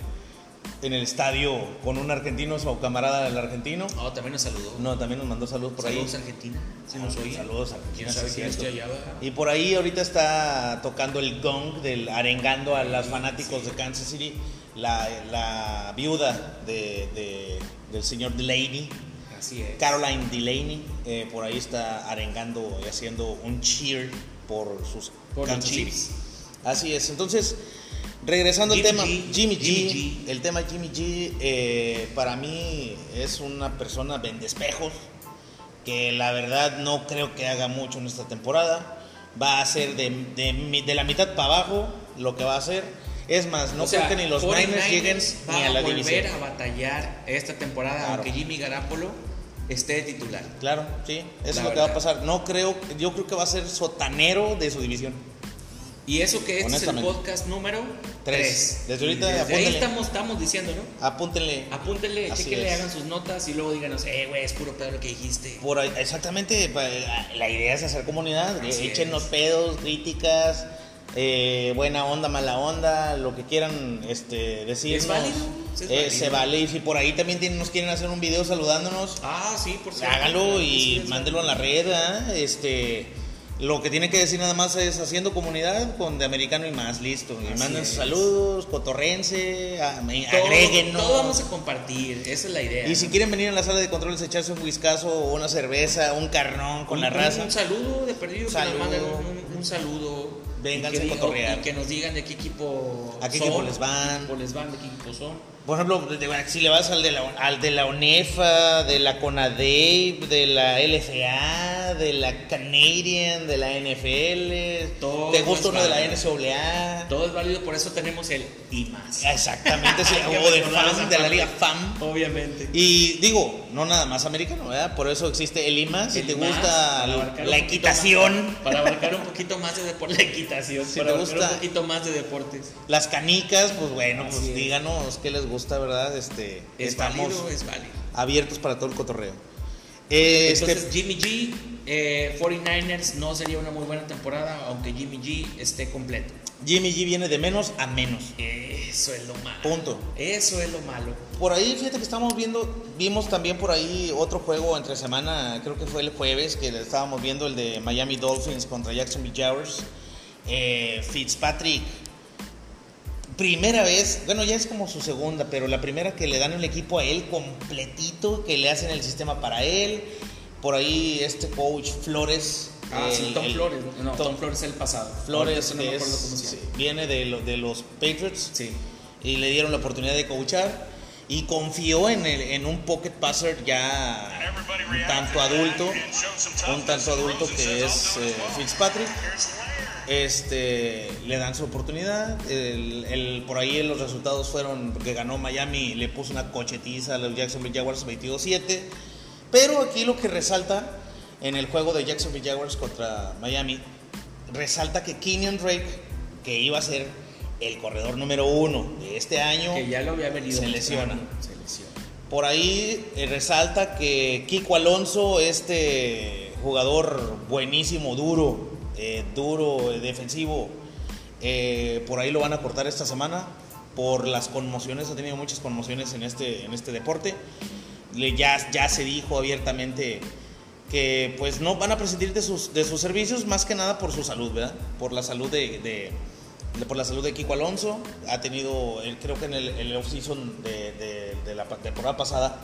en el estadio con un argentino, su camarada del argentino. Oh, también nos saludó. No, también nos mandó saludos por Saludos ahí. Argentina. Si nos oye. Saludos a ¿Quién Argentina, sabe sí, abajo? Y por ahí ahorita está tocando el gong del arengando a los fanáticos de Kansas City, la, la viuda de, de- del señor Delaney, Así es. Caroline Delaney, eh, por ahí está arengando y haciendo un cheer por sus Por. Así es. Entonces, regresando al tema, G, Jimmy G, Jimmy G. el tema Jimmy G, eh, para mí es una persona vendespejos que la verdad no creo que haga mucho en esta temporada. Va a ser de, de mi- de la mitad para abajo lo que va a hacer. Es más, no O sea, creo que ni los 49ers Niners lleguen ni a la volver división. a batallar esta temporada, Claro. aunque Jimmy Garapolo esté de titular. Claro, sí, eso es La lo que va a verdad. pasar. No creo, yo creo que va a ser sotanero de su división. Y eso que este es el podcast número Tres. 3. Desde ahorita, Desde ahí apúntenle. estamos, estamos diciendo, ¿no? Apúntenle. Apúntenle, Así chequenle, es. hagan sus notas y luego díganos, eh, güey, es puro pedo lo que dijiste. Por ahí- exactamente, la idea es hacer comunidad, Así échenos es. pedos, críticas, eh, buena onda, mala onda, lo que quieran este, decirnos. Es válido, es Eh, válido. Se vale, y si por ahí también tienen- nos quieren hacer un video saludándonos, Ah, sí, por cierto. hágalo y mándelo en válido. la red. ¿ah? Este, lo que tienen que decir nada más es haciendo comunidad con de americano y más, listo. Y Así manden sus saludos, cotorrense, a- agréguenos. Todo vamos a compartir, esa es la idea. Y si quieren venir a la sala de controles, echarse un whiskazo o una cerveza, un carnón con Un- la raza. Un, saludo de perdido, Saludo. que nos manden un saludo. Vénganse a cotorrear. Y que nos digan de qué equipo ¿A qué son, equipo les van? qué equipo les van, de qué equipo son. Por ejemplo, si le vas al de la, al de la ONEFA, de la CONADEIP, de la LFA, de la Canadian, de la NFL, Todo ¿te gusta uno de la. NCAA? Todo es válido, por eso tenemos el y más. Exactamente, sí, o de FAM, de la liga FAM. Obviamente. Y digo, no nada más americano, ¿verdad? Por eso existe el IMA, si El te más, gusta la equitación, más- para abarcar un poquito más de deporte, la equitación. Si para te abarcar gusta- un poquito más de deportes. las canicas, pues bueno, pues es. díganos qué les gusta, ¿verdad? Este, Es estamos válido, es válido. abiertos para todo el cotorreo. Eh, este, Entonces, Jimmy G, eh, 49ers no sería una muy buena temporada, aunque Jimmy G esté completo. Jimmy G viene de menos a menos. Eso es lo malo. Punto. Eso es lo malo. Por ahí, fíjate que estamos viendo, vimos también por ahí otro juego entre semana, creo que fue el jueves, que estábamos viendo el de Miami Dolphins contra Jacksonville Jaguars. Eh, Fitzpatrick, primera vez, bueno, ya es como su segunda, pero la primera que le dan el equipo a él completito, que le hacen el sistema para él. Por ahí este coach Flores. Ah, sí, Tom el- Flores. No, Tom Tom, Flores es el pasado. Flores, no es- cómo se llama. sí, viene de, lo- de los Patriots Sí. y le dieron la oportunidad de coachar y confió en, el- en un pocket passer ya un tanto adulto, un tanto adulto que es eh, Fitzpatrick. Este, le dan su oportunidad. El, el- por ahí los resultados fueron que ganó Miami, le puso una cochetiza a los Jacksonville Jaguars 22-7. Pero aquí lo que resalta en el juego de Jacksonville Jaguars contra Miami, resalta que Kenyon Drake, que iba a ser el corredor número uno de este año, Que ya lo había venido. Se mostrando. lesiona. Se lesiona. por ahí eh, resalta que Kiko Alonso, este jugador buenísimo, duro, eh, duro, eh, defensivo, eh, por ahí lo van a cortar esta semana por las conmociones, ha tenido muchas conmociones en este, en este deporte. Le, ya, ya se dijo abiertamente que pues no van a prescindir de sus, de sus servicios más que nada por su salud, ¿verdad? Por la salud de, de- de- por la salud de Kiko Alonso. Ha tenido, él creo que en el, el off-season de, la temporada pasada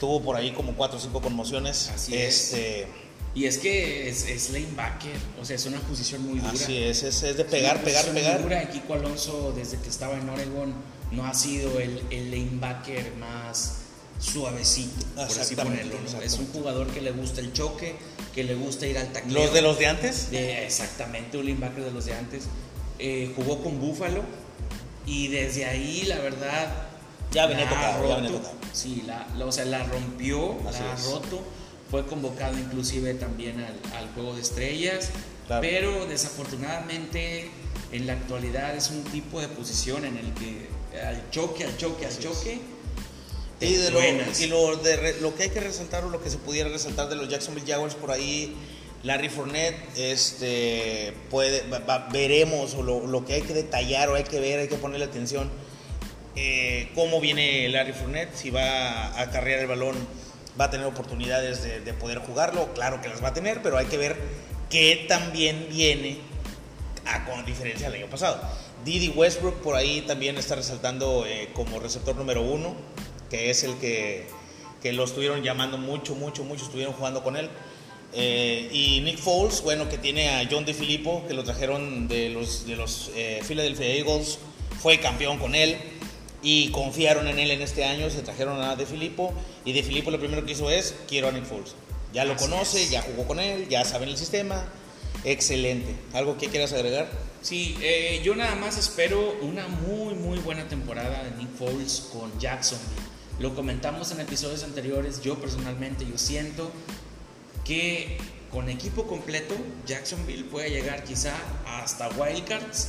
tuvo por ahí como cuatro o cinco conmociones. Así es. Y es que es, es lanebacker, o sea, es una posición muy dura. Así es, es, es de Es pegar, una pegar, pegar. dura. Kiko Alonso, desde que estaba en Oregon, no ha sido el, el lanebacker más suavecito, por así ponerlo. ¿no? Es un jugador que le gusta el choque, que le gusta ir al tacleo. Los de los de antes. De- exactamente, un linebacker de los de antes. Eh, jugó con Buffalo y desde ahí, la verdad. Ya venía tocado, ya venía tocado. Sí, la, la- o sea, la rompió, Así la ha es. roto. Fue convocado inclusive también al, al juego de estrellas. Claro. Pero desafortunadamente en la actualidad es un tipo de posición en el que al choque, al choque, al choque. Y, de lo, y lo, de lo que hay que resaltar o lo que se pudiera resaltar de los Jacksonville Jaguars por ahí, Larry Fournette, este, puede, va- va- veremos o lo, lo que hay que detallar o hay que ver, hay que ponerle atención, eh, cómo viene Larry Fournette, si va a acarrear el balón, va a tener oportunidades de, de poder jugarlo, claro que las va a tener, pero hay que ver qué también viene a con diferencia del año pasado. Didi Westbrook por ahí también está resaltando eh, como receptor número uno, que es el que, que lo estuvieron llamando mucho, mucho, mucho, estuvieron jugando con él. Eh, y Nick Foles, bueno, que tiene a John DeFilippo, que lo trajeron de los, de los eh, Philadelphia Eagles, fue campeón con él y confiaron en él en este año, se trajeron a DeFilippo y DeFilippo lo primero que hizo es, quiero a Nick Foles. Ya lo Así conoce, es. ya jugó con él, ya saben el sistema, excelente. ¿Algo que quieras agregar? Sí, eh, yo nada más espero una muy, muy buena temporada de Nick Foles con Jacksonville. Lo comentamos en episodios anteriores, yo personalmente, yo siento que con equipo completo Jacksonville puede llegar quizá hasta Wildcards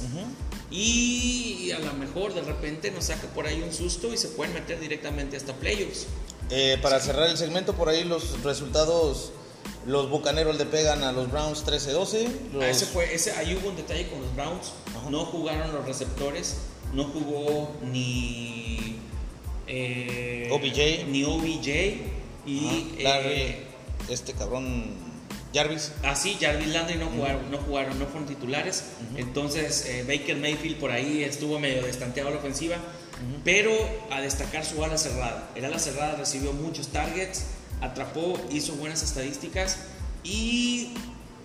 y a lo mejor de repente nos saca por ahí un susto y se pueden meter directamente hasta playoffs. Eh, para cerrar el segmento, por ahí los resultados, los Bucaneros le pegan a los Browns 13-12. los- Ah, ese fue, ese, ahí hubo un detalle con los Browns. No jugaron los receptores, no jugó ni eh, OBJ. ni OBJ y Larry, eh, este cabrón Jarvis. así Jarvis Landry no jugaron, no jugaron, no fueron titulares. Entonces eh, Baker Mayfield por ahí estuvo medio destanteado a la ofensiva, pero a destacar su ala cerrada. El ala cerrada recibió muchos targets, atrapó, hizo buenas estadísticas y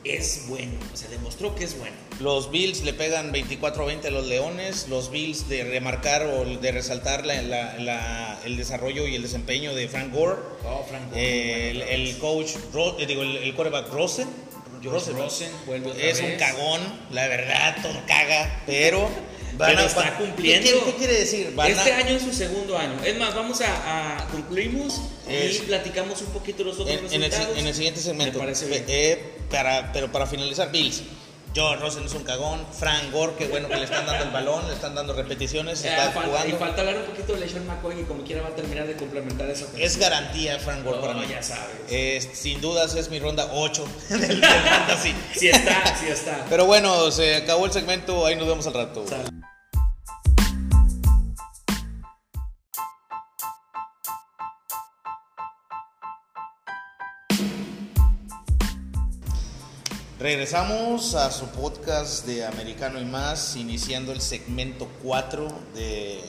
es bueno, o sea, demostró que es bueno. Los Bills le pegan 24-20 a los Leones. Los Bills de remarcar o de resaltar la- la- la- el desarrollo y el desempeño de Frank Gore. Oh, Frank Gore, Eh, el, el coach, Ro- eh, digo, el, el quarterback Rosen. Rosen otra Es un cagón, la verdad, todo caga, pero van Pero a- está cumpliendo. ¿Qué, qué quiere decir? Van Este a- año es su segundo año. Es más, vamos a, a concluimos Es- y platicamos un poquito los otros en, en el, resultados. en el siguiente segmento. Me parece bien. Eh, para, pero para finalizar, Bills. Joe Rosen es un cagón. Frank Gore, qué bueno que le están dando el balón, le están dando repeticiones, Eh, está falta, y jugando. falta hablar un poquito de LeSean McCoy y como quiera va a terminar de complementar esa Es garantía Frank Gore para No, mí. ya sabes. Eh, sin dudas es mi ronda 8 del, del fantasy. Sí está, sí está. Pero bueno, se acabó el segmento, ahí nos vemos al rato. Sale. Regresamos a su podcast de Americano y más, iniciando el segmento 4 de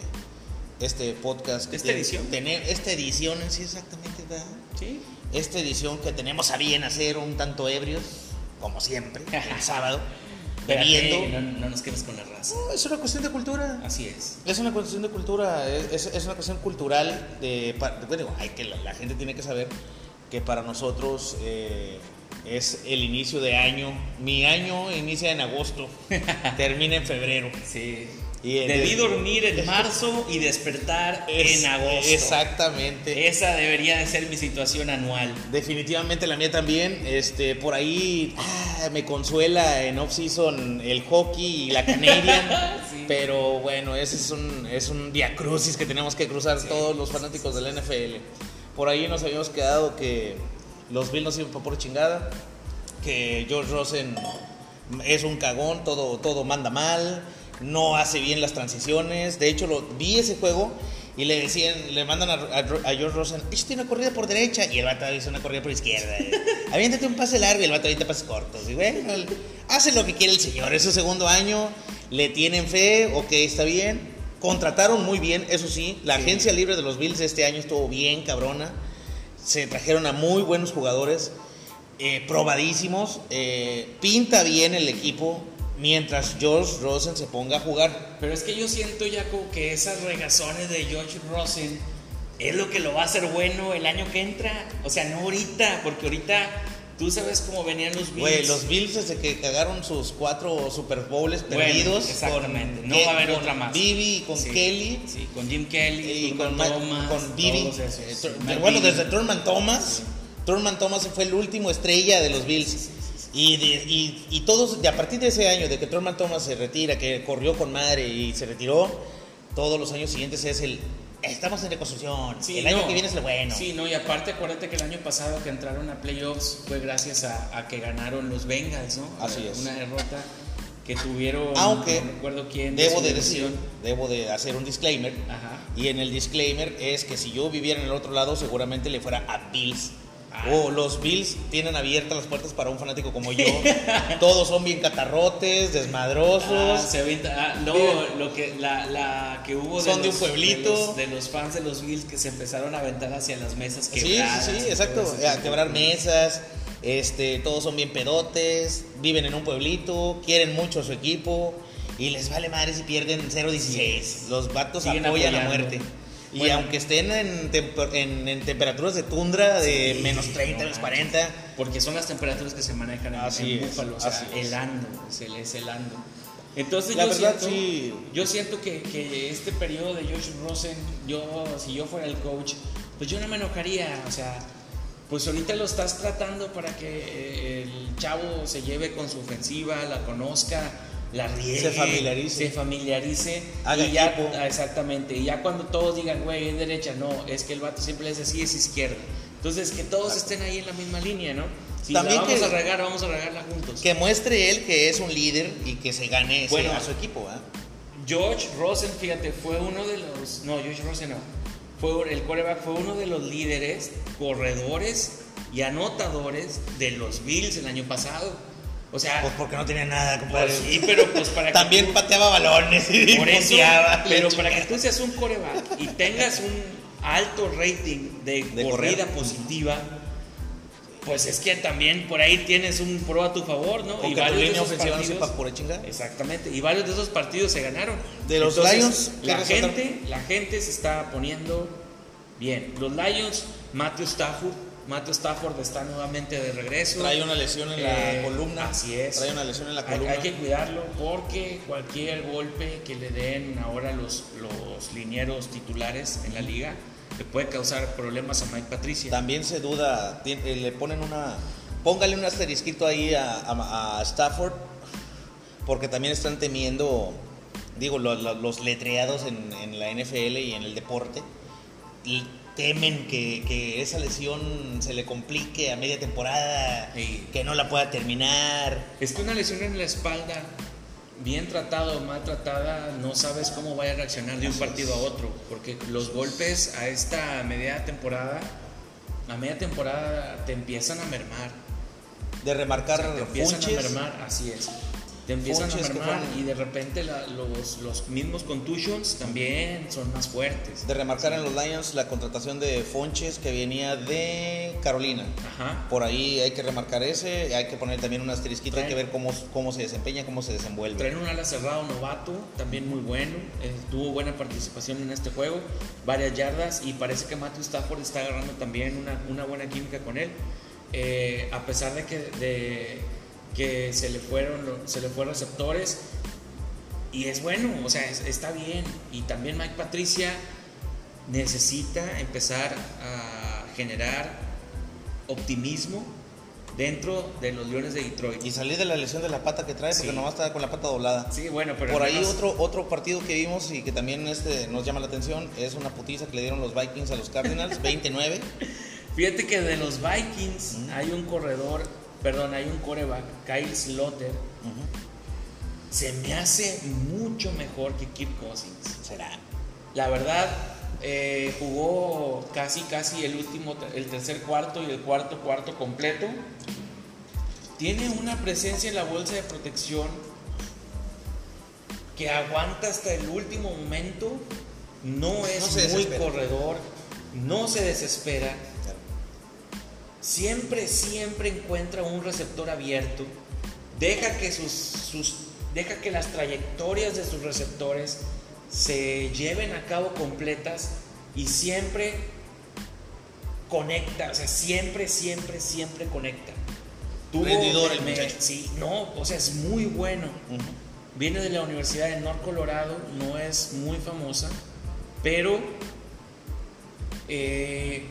este podcast. que ¿Esta tiene- edición? tener- esta edición, sí, exactamente. ¿verdad? Sí. Esta edición que tenemos a bien hacer un tanto ebrios, como siempre, el sábado, bebiendo. No, no nos quemes con la raza. No, es una cuestión de cultura. Así es. Es una cuestión de cultura, es, es una cuestión cultural. De, bueno, hay que, la, la gente tiene que saber que para nosotros eh, es el inicio de año. Mi año inicia en agosto, termina en febrero. Sí. Y Debí el- dormir en marzo y despertar Es- en agosto. Exactamente. Esa debería de ser mi situación anual. Definitivamente la mía también. Este, por ahí ah, me consuela en off-season el hockey y la Canadian. Sí. Pero bueno, ese es un, es un diacrucis que tenemos que cruzar todos los fanáticos del NFL. Por ahí nos habíamos quedado que los Bills nos iban por chingada. Que George Rosen es un cagón, todo, todo manda mal, no hace bien las transiciones. De hecho, lo, vi ese juego y le decían, le mandan a, a- a George Rosen, échate una corrida por derecha y el vato dice una corrida por izquierda. Aviéntate un pase largo y el vato avienta pases cortos. Y bueno, hace lo que quiere el señor. Es su segundo año, le tienen fe, ok, está bien. Contrataron muy bien, eso sí. La Sí. agencia libre de los Bills este año estuvo bien cabrona. Se trajeron a muy buenos jugadores, eh, probadísimos. eh, pinta bien el equipo mientras George Rosen se ponga a jugar. Pero es que yo siento ya como que esas regazones de George Rosen es lo que lo va a hacer bueno el año que entra. O sea, no ahorita, porque ahorita tú sabes cómo venían los Bills. Güey, los Bills desde que cagaron sus cuatro Super Bowls Bueno, perdidos. exactamente. con No Ke- va a haber con otra más. Bibi y con Sí, Kelly. Sí, con Jim Kelly, Y con, Ma- Thomas, con Bibi. Eh, Matt bueno, Bibi. desde Thurman Thomas. Thurman Thomas fue el último estrella de los Bills. Y, de- y, y todos, de a partir de ese año, de que Thurman Thomas se retira, que corrió con madre y se retiró, todos los años siguientes es el estamos en reconstrucción. Sí, el año no. que viene es lo bueno. Sí, no, y aparte acuérdate que el año pasado que entraron a playoffs fue gracias a, a que ganaron los Bengals, ¿no? Así es. Una derrota que tuvieron, Aunque no recuerdo quién. Debo de decir, debo de hacer un disclaimer. Ajá. Y en el disclaimer es que si yo viviera en el otro lado, seguramente le fuera a Bills. Ah. O los Bills tienen abiertas las puertas para un fanático como yo. Todos son bien catarrotes, Ah, desmadrosos. se avienta- ah, no, lo que, la, la que hubo Son de un los- pueblito. De los, de los fans de los Bills que se empezaron a aventar hacia las mesas Sí, sí, sí, exacto. A quebrar mesas. Este, todos son bien pedotes, viven en un pueblito, quieren mucho a su equipo y les vale madre si pierden 0-16. Los vatos Siguen apoyan a apoyando. muerte. Y Bueno. aunque estén en, temper- en- en temperaturas de tundra de Sí, menos 30, no menos manches. 40, Porque son las temperaturas que se manejan en, Así en es, Búfalo, o sea, así es. helando, se le es helando. Entonces La yo, verdad, siento, sí. yo siento que, que este periodo de Josh Rosen, yo, si yo fuera el coach, pues yo no me enojaría, o sea, pues ahorita lo estás tratando para que eh, el chavo se lleve con su ofensiva, la conozca, la riegue, Se familiarice. se familiarice Haga y ya, equipo. ah, exactamente, y ya cuando todos digan, güey, es derecha, no, es que el vato siempre les decía es izquierda. Entonces, que todos estén ahí en la misma línea, ¿no? Si También la vamos que- a regar, vamos a regarla juntos. que muestre él que es un líder y que se gane ese- Bueno. a su equipo. ¿ah? George Rosen, fíjate, fue uno de los. No, George Rosen no. Fue, el quarterback fue uno de los líderes, corredores y anotadores de los Bills el año pasado. O sea, Pues porque no tenía nada, compadre. pues sí, pero pues para que También tú- pateaba balones y por eso, pero para que tú seas un coreback y tengas un alto rating de, De corrida correr. positiva, pues es que también por ahí tienes un pro a tu favor, ¿no? Tu varios de línea esos ofensiva no partidos- sepa. Exactamente, y varios de esos partidos se ganaron. De los Lions, ¿qué la gente, la gente se está poniendo bien. Los Lions, Matthew Stafford, Matthew Stafford está nuevamente de regreso. Trae una lesión en la Eh, columna. Así es. Trae una lesión en la columna. Hay, que cuidarlo porque cualquier golpe que le den ahora los, los linieros titulares en la liga le puede causar problemas a Mike Patricia. También se duda, eh, le ponen una. Póngale un asterisquito ahí a, a- a Stafford, porque también están temiendo, digo, lo- lo- los letreados en, en la NFL y en el deporte, y temen que, que esa lesión se le complique a media temporada, Sí. que no la pueda terminar. Es que una lesión en la espalda, bien tratada o mal tratada, no sabes cómo vaya a reaccionar de un partido a otro, porque los golpes a esta media temporada, a media temporada te empiezan a mermar. De remarcar te empiezan funches, a mermar, así es. Te empiezan Funches a mermar y de repente la- los, los mismos contusions también son más fuertes. de remarcar en los Lions la contratación de Fonches que venía de Carolina. Ajá. Por ahí hay que remarcar ese, hay que poner también un asterisquito, hay que ver cómo, cómo se desempeña, cómo se desenvuelve. Traen un ala cerrado novato, también muy bueno. eh, tuvo buena participación en este juego, varias yardas y parece que Matthew Stafford está agarrando también una, una buena química con él. Eh, a pesar de que, de que se, le fueron, se le fueron receptores y es bueno, o sea, es- está bien. Y también Mike Patricia necesita empezar a generar optimismo dentro de los Leones de Detroit. Y salir de la lesión de la pata que trae, porque Sí. nomás está con la pata doblada. Sí, bueno, pero Por ahí otro, otro partido que vimos y que también este nos llama la atención es una putiza que le dieron los Vikings a los Cardinals, 29. Fíjate que de los Vikings hay un corredor, perdón, hay un coreback, Kyle Slotter, se me hace mucho mejor que Kirk Cousins. Será. La verdad, eh, jugó casi, casi el último, el tercer cuarto y el cuarto cuarto completo. Tiene una presencia en la bolsa de protección que aguanta hasta el último momento. No es No se muy desespera. corredor, no se desespera. Siempre, siempre encuentra un receptor abierto. Deja que sus, sus deja que las trayectorias de sus receptores se lleven a cabo completas y siempre conecta, o sea, siempre, siempre, siempre conecta. Tuvo- Rendidor el muchacho. Sí, no, o sea, es muy bueno. Viene de la Universidad de North Colorado, no es muy famosa, pero eh,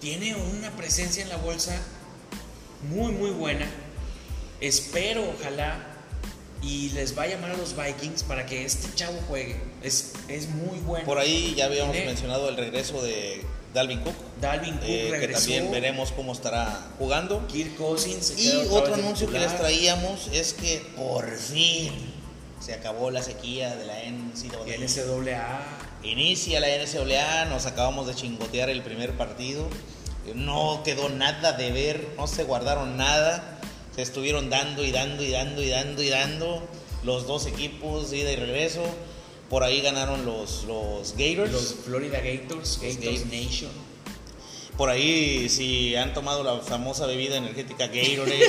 tiene una presencia en la bolsa muy, muy buena. Espero, ojalá, y les va a llamar a los Vikings para que este chavo juegue. Es, es muy bueno. Por ahí ya habíamos Tiene- mencionado el regreso de Dalvin Cook, Dalvin Cook eh, que también veremos cómo estará jugando. Kirk Cousins. Y otro anuncio que les traíamos es que por fin se acabó la sequía de la NCAA. NCAA. Inicia la NCAA, nos acabamos de chingotear el primer partido. No quedó nada de ver, no se guardaron nada. Se estuvieron dando y dando y dando y dando y dando. Los dos equipos, ida y regreso. Por ahí ganaron los, los Gators. Los Florida Gators, Gators Gators. Nation. Por ahí, si han tomado la famosa bebida energética Gatorade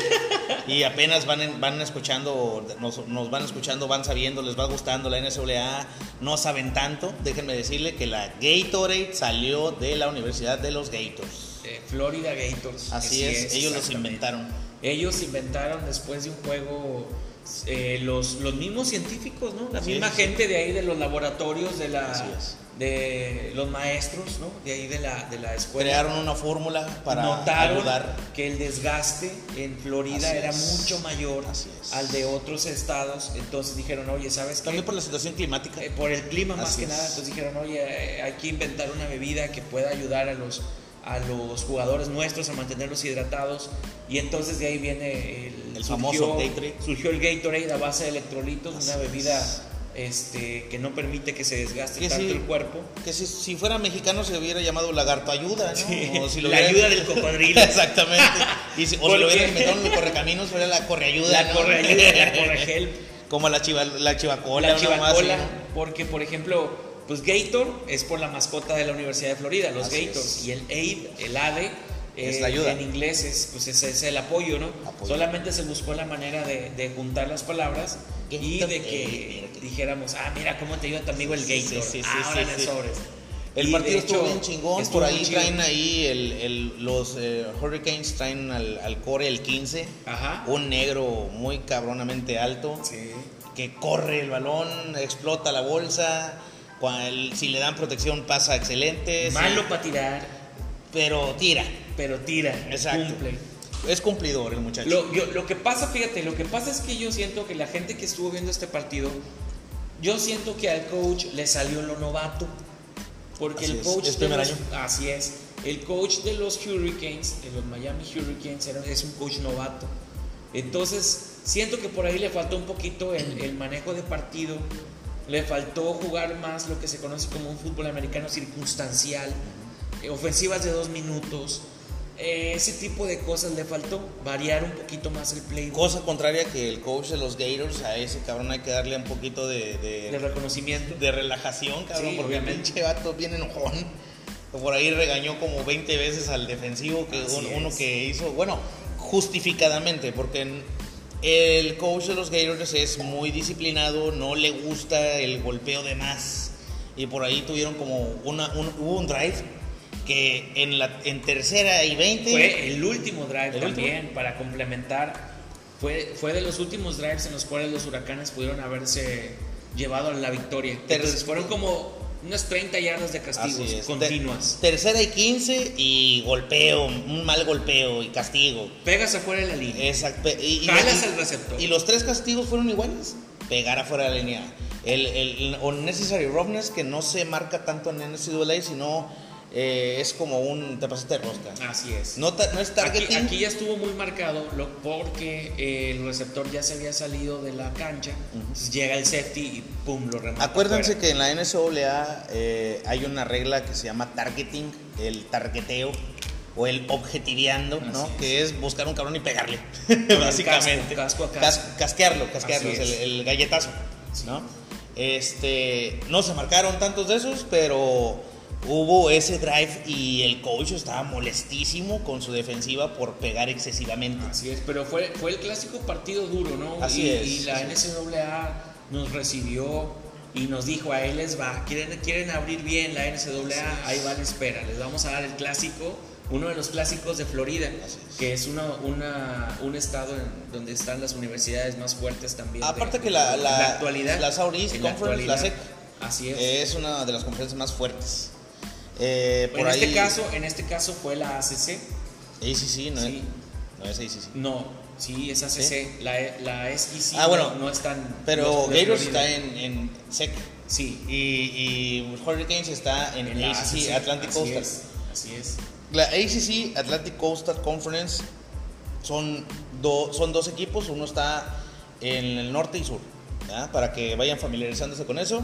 y apenas van, en- van escuchando, nos, nos van escuchando, van sabiendo, les va gustando la NCAA, no saben tanto, déjenme decirle que la Gatorade salió de la Universidad de los Gators. eh, Florida Gators. Así es, ellos los inventaron. Ellos inventaron después de un juego eh, los, los mismos científicos, ¿no? La misma gente de ahí de los laboratorios, de la de los maestros, ¿no? De ahí de la, de la escuela. Crearon una fórmula para Notaron ayudar. que el desgaste en Florida Así era es. mucho mayor al de otros estados. Entonces dijeron, oye, ¿sabes qué? También por la situación climática. Eh, por el clima más que es. nada. Entonces dijeron, oye, eh, hay que inventar una bebida que pueda ayudar a los, a los jugadores nuestros a mantenerlos hidratados. Y entonces de ahí viene el, famoso Gatorade. Surgió el Gatorade a base de electrolitos, Así una es. bebida este, que no permite que se desgaste Que tanto el cuerpo. Que si, si fuera mexicano se hubiera llamado lagarto ayuda, ¿no? Sí, O si lo la hubiera- ayuda del cocodrilo. Exactamente. Y si, o si ¿Por lo hubieran inventado en el correcaminos, fuera la correayuda. La ¿no? correayuda, la corregel, Como la, chiva, la chivacola. la chivacola, Más, porque por ejemplo, pues Gator es por la mascota de la Universidad de Florida, los Así Gators, es. y el AID, el ADE, Es eh, la ayuda. en inglés es, pues es, es el apoyo, ¿no? Apoyo. Solamente se buscó la manera de, de juntar las palabras y de que dijéramos, ah, mira cómo te ayuda tu amigo el Sí, Gator, sí, sí, sí, ah, sí, sí. sobres. El Y, partido de estuvo hecho, bien chingón. estuvo Por ahí chido. traen ahí el, el- los eh, Hurricanes, traen al, al core el 15. Ajá. Un negro muy cabronamente alto. Sí. Que corre el balón, explota la bolsa. cual- si le dan protección pasa excelente. sí, Malo para tirar, pero tira. pero tira, Exacto. cumple. Es cumplidor el muchacho. Lo, yo- lo que pasa, fíjate, lo que pasa es que yo siento que la gente que estuvo viendo este partido, yo siento que al coach le salió lo novato. Porque Así el es, coach es de primer los- año. así es. El coach de los Hurricanes, de los Miami Hurricanes, era- es un coach novato. Entonces, siento que por ahí le faltó un poquito el, el manejo de partido. Le faltó jugar más lo que se conoce como un fútbol americano circunstancial. Ofensivas de dos minutos. eh, ese tipo de cosas le faltó. Variar un poquito más el play Cosa contraria que el coach de los Gators, a ese cabrón hay que darle un poquito de, de, de reconocimiento. de relajación, cabrón, Sí, porque el pinche vato bien enojón. Por ahí regañó como 20 veces al defensivo, que Así es. uno que hizo, bueno, justificadamente, porque el coach de los Gators es muy disciplinado, no le gusta el golpeo de más. Y por ahí tuvieron como una, un, hubo un drive que en, la, en tercera y 20... Fue el último drive ¿El también para complementar. Fue, fue de los últimos drives en los cuales los huracanes pudieron haberse llevado a la victoria. Ter- Entonces fueron como unas 30 yardas de castigos continuas. Ter- tercera y 15 y golpeo, un mal golpeo y castigo. Pegas afuera de la línea. Exacto. Y, Jalas al receptor. Y los tres castigos fueron iguales. Pegar afuera de la línea. El, el, el unnecessary roughness que no se marca tanto en NCAA, sino eh, es como un te pasaste de rosca. Así es. No, no es Aquí, targeting. aquí ya estuvo muy marcado lo- porque eh, el receptor ya se había salido de la cancha. Llega el safety y pum, lo remata. Acuérdense que en la NCAA eh, hay una regla que se llama targeting, el targeteo o el objetiveando, ¿no? Es. Que es buscar un cabrón y pegarle, básicamente. casco, casco a Cas- casco. casquearlo, casquearlo, Así es el, es. el galletazo, ¿no? Este, no se marcaron tantos de esos, pero hubo ese drive y el coach estaba molestísimo con su defensiva por pegar excesivamente. Así es, pero fue, fue el clásico partido duro, ¿no? Así y, es, y la. NCAA nos recibió y nos dijo, a él les va, quieren, quieren abrir bien la NCAA, ahí va la espera, les vamos a dar el clásico, uno de los clásicos de Florida, es. que es una, una- un estado en donde están las universidades más fuertes también. de- Aparte que la, en la, actualidad. la Southeast en la Conference, la. SEC, Así es. es una de las conferencias más fuertes. Eh, por en, ahí, este caso, en este caso fue la ACC, ACC, no, Sí. es, no es ACC. no, Sí, es ACC. La, la SEC Ah, bueno, no, no están. Pero los de Gators está en, en SEC. Sí, Y, y Hurricanes está en, en ACC, ACC, Atlantic así Coastal. es, así es. La ACC, Atlantic Coastal Conference, son, do- son dos equipos. Uno está en el norte y sur. ¿ya? Para que vayan familiarizándose con eso.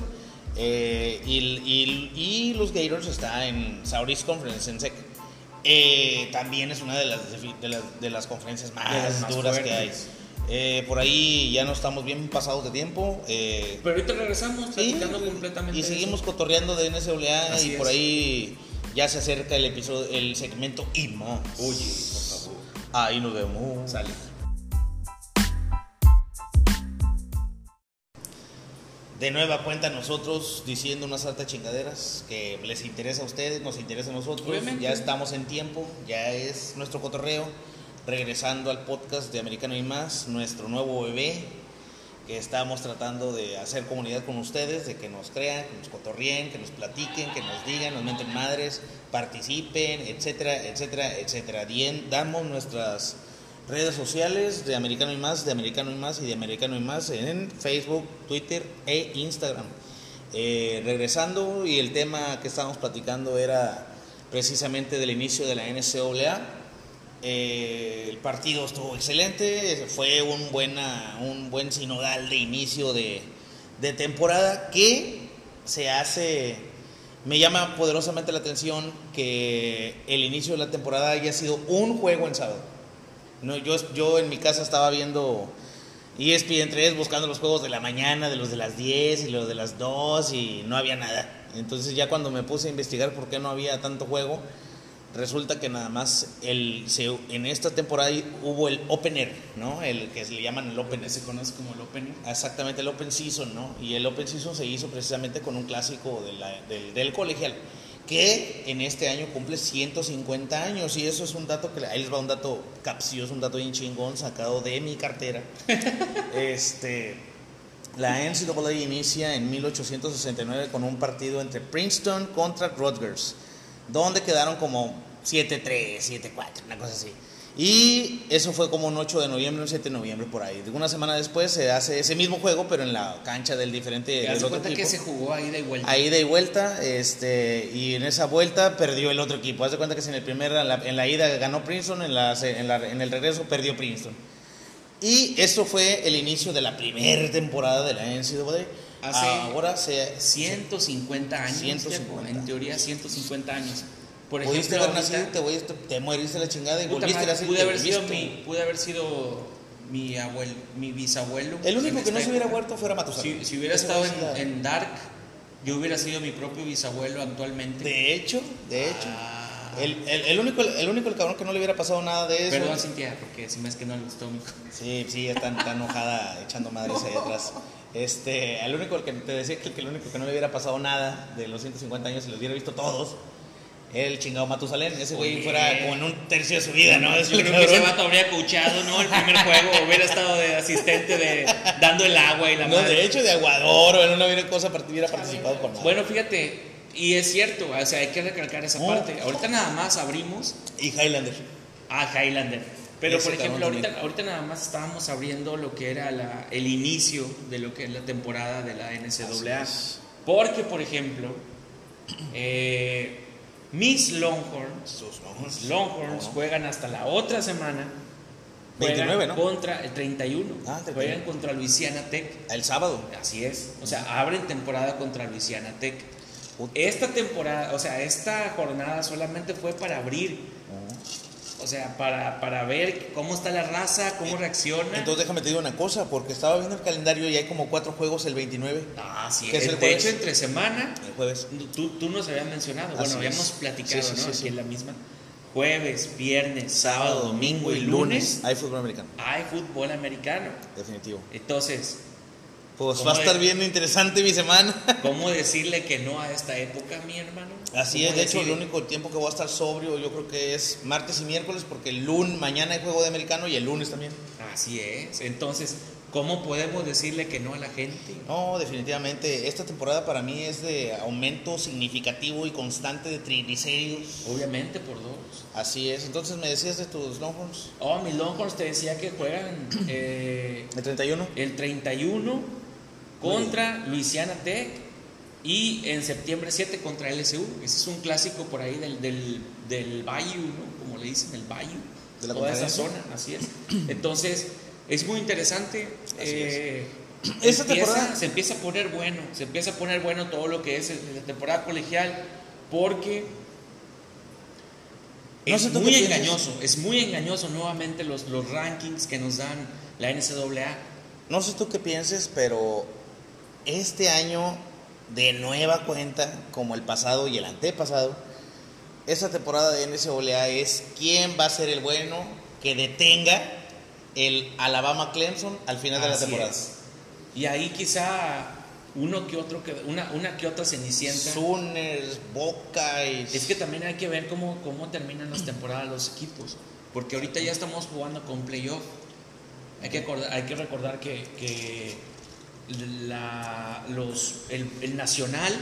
Eh, y, y- y los Gators está en Southeast Conference, en SEC. Eh, también es una de las, de las, de las conferencias más, De las más duras que hay. Eh, por ahí ya no estamos bien pasados de tiempo. eh, Pero ahorita regresamos platicando completamente. y seguimos eso. cotorreando de NCAA Así y por es. ahí ya se acerca el episodio, el segmento y más. Oye, por favor. Ahí nos vemos. Sale. De nueva cuenta nosotros diciendo unas altas chingaderas que les interesa a ustedes, nos interesa a nosotros. Obviamente. Ya estamos en tiempo, ya es nuestro cotorreo. Regresando al podcast de Americano y más, nuestro nuevo bebé, que estamos tratando de hacer comunidad con ustedes, de que nos crean, que nos cotorreen, que nos platiquen, que nos digan, nos meten madres, participen, etcétera, etcétera, etcétera. Dien- damos nuestras redes sociales de Americano y más, de Americano y más y de Americano y más en Facebook, Twitter e Instagram. Eh, regresando y el tema que estábamos platicando era precisamente del inicio de la NCAA. Eh, el partido estuvo excelente, fue un, buena, un buen sinodal de inicio de, de temporada que se hace, me llama poderosamente la atención que el inicio de la temporada haya sido un juego en sábado. No, yo, yo en mi casa estaba viendo E ESPN 3 buscando los juegos de la mañana, de los de las 10 y los de las 2 y no había nada. Entonces ya cuando me puse a investigar por qué no había tanto juego, resulta que nada más el, se- en esta temporada hubo el opener, ¿no? El que se le llaman el opener. Se conoce como el Opening. Exactamente, el Open Season, ¿no? Y el Open Season se hizo precisamente con un clásico de la- del, del colegial, que en este año cumple 150 años. Y eso es un dato que ahí les va un dato capcioso, un dato bien chingón, sacado de mi cartera. este, la NCAA inicia en 1869 con un partido entre Princeton contra Rutgers, donde quedaron como 7-3, 7-4, una cosa así. Y eso fue como un 8 de noviembre, un 7 de noviembre por ahí. Una semana después se hace ese mismo juego, pero en la cancha del diferente Te del otro cuenta que equipo. se jugó ahí de vuelta. Ahí de vuelta, este, y en esa vuelta perdió el otro equipo. Haz de cuenta que en, el primer, en, la, en la ida ganó Princeton, en, la, en, la- en el regreso perdió Princeton. Y eso fue el inicio de la primera temporada de la NCAA. Hace Ahora se, 150 años. 150. Diego, En teoría, 150 años. Por pudiste ejemplo, haber nacido, ahorita- te, voy- te moriste la chingada y volviste madre, a pude haber sido mi pude haber sido mi abuelo mi bisabuelo El único que no se hubiera época. muerto fuera Matusalén. si, si hubiera estado en, en Dark yo hubiera sido mi propio bisabuelo actualmente De hecho, de hecho. Ah. El, el, el único, el único el cabrón que no le hubiera pasado nada de eso. perdón Cintia porque se me es que no le gustó mi Sí, sí, está, está enojada echando madres ahí atrás. Este, el único que te decía que, que el único que no le hubiera pasado nada de los 150 años y los hubiera visto todos, el chingado Matusalén. Ese güey fuera como en un tercio de su vida, ¿no? Yo creo que ese vato habría coachado no el primer juego hubiera estado de asistente de dando el agua y la No, madre de hecho, de aguador o en una cosa hubiera participado con nada. bueno fíjate y es cierto o sea hay que recalcar esa Oh. parte ahorita nada más abrimos Y Highlander. Ah, Highlander. Pero Ese por ejemplo, cabrón ahorita, ahorita nada más estábamos abriendo lo que era la- el inicio de lo que es la temporada de la NCAA. Así es. Porque, por ejemplo, eh, mis Longhorns, Sus Longhorns. Juegan hasta la otra semana. Juegan 29, ¿no? Contra el 31. Ah, 31. Juegan contra Louisiana Tech. El sábado. Así es. O sea, abren temporada contra Louisiana Tech. Puta. Esta temporada, o sea, esta jornada solamente fue para abrir. O sea, para, para ver cómo está la raza, cómo reacciona. Entonces déjame te digo una cosa, porque estaba viendo el calendario y hay como cuatro juegos el 29, ah, sí, ¿Qué es el de jueves? hecho, entre semana, el jueves. tú, tú nos habías mencionado, Así bueno, es. habíamos platicado, Sí, sí, ¿no? sí, Aquí sí. en la misma. Jueves, viernes, sábado, domingo y lunes Hay fútbol americano, hay fútbol americano. definitivo. Entonces, Pues ¿Cómo va a estar bien interesante mi semana. ¿cómo decirle que no a esta época, mi hermano? Así ¿Cómo es, de hecho, el único tiempo que voy a estar sobrio yo creo que es martes y miércoles, porque el lunes, mañana hay juego de americano y el lunes también. Así es. Entonces, ¿cómo podemos decirle que no a la gente? No, definitivamente. Esta temporada para mí es de aumento significativo y constante de triglicéridos. Obviamente por dos. Así es. Entonces me decías de tus Longhorns. Oh, mis Longhorns te decía que juegan eh, ¿El 31? el 31 contra Louisiana Tech y en septiembre 7 contra LSU. Ese es un clásico por ahí del, del, del Bayou, ¿no? Como le dicen, el Bayou. De la Toda esa zona, así es. Entonces, es muy interesante. Eh, empieza- temporada- se empieza a poner bueno, se empieza a poner bueno todo lo que es la temporada colegial, porque No es muy engañoso, es muy engañoso nuevamente los, los rankings que nos dan la NCAA. No sé tú qué pienses, pero este año de nueva cuenta, como el pasado y el antepasado, esta temporada de NCAA es quién va a ser el bueno que detenga el Alabama Clemson al final de la temporada. es. Y ahí quizá uno que otro, una, una que otra cenicienta. Sooners, Buckeyes. Es que también hay que ver cómo, cómo terminan las temporadas los equipos. Porque ahorita ya estamos jugando con playoff. Hay que, acordar- hay que recordar que, que la, los, el, el nacional,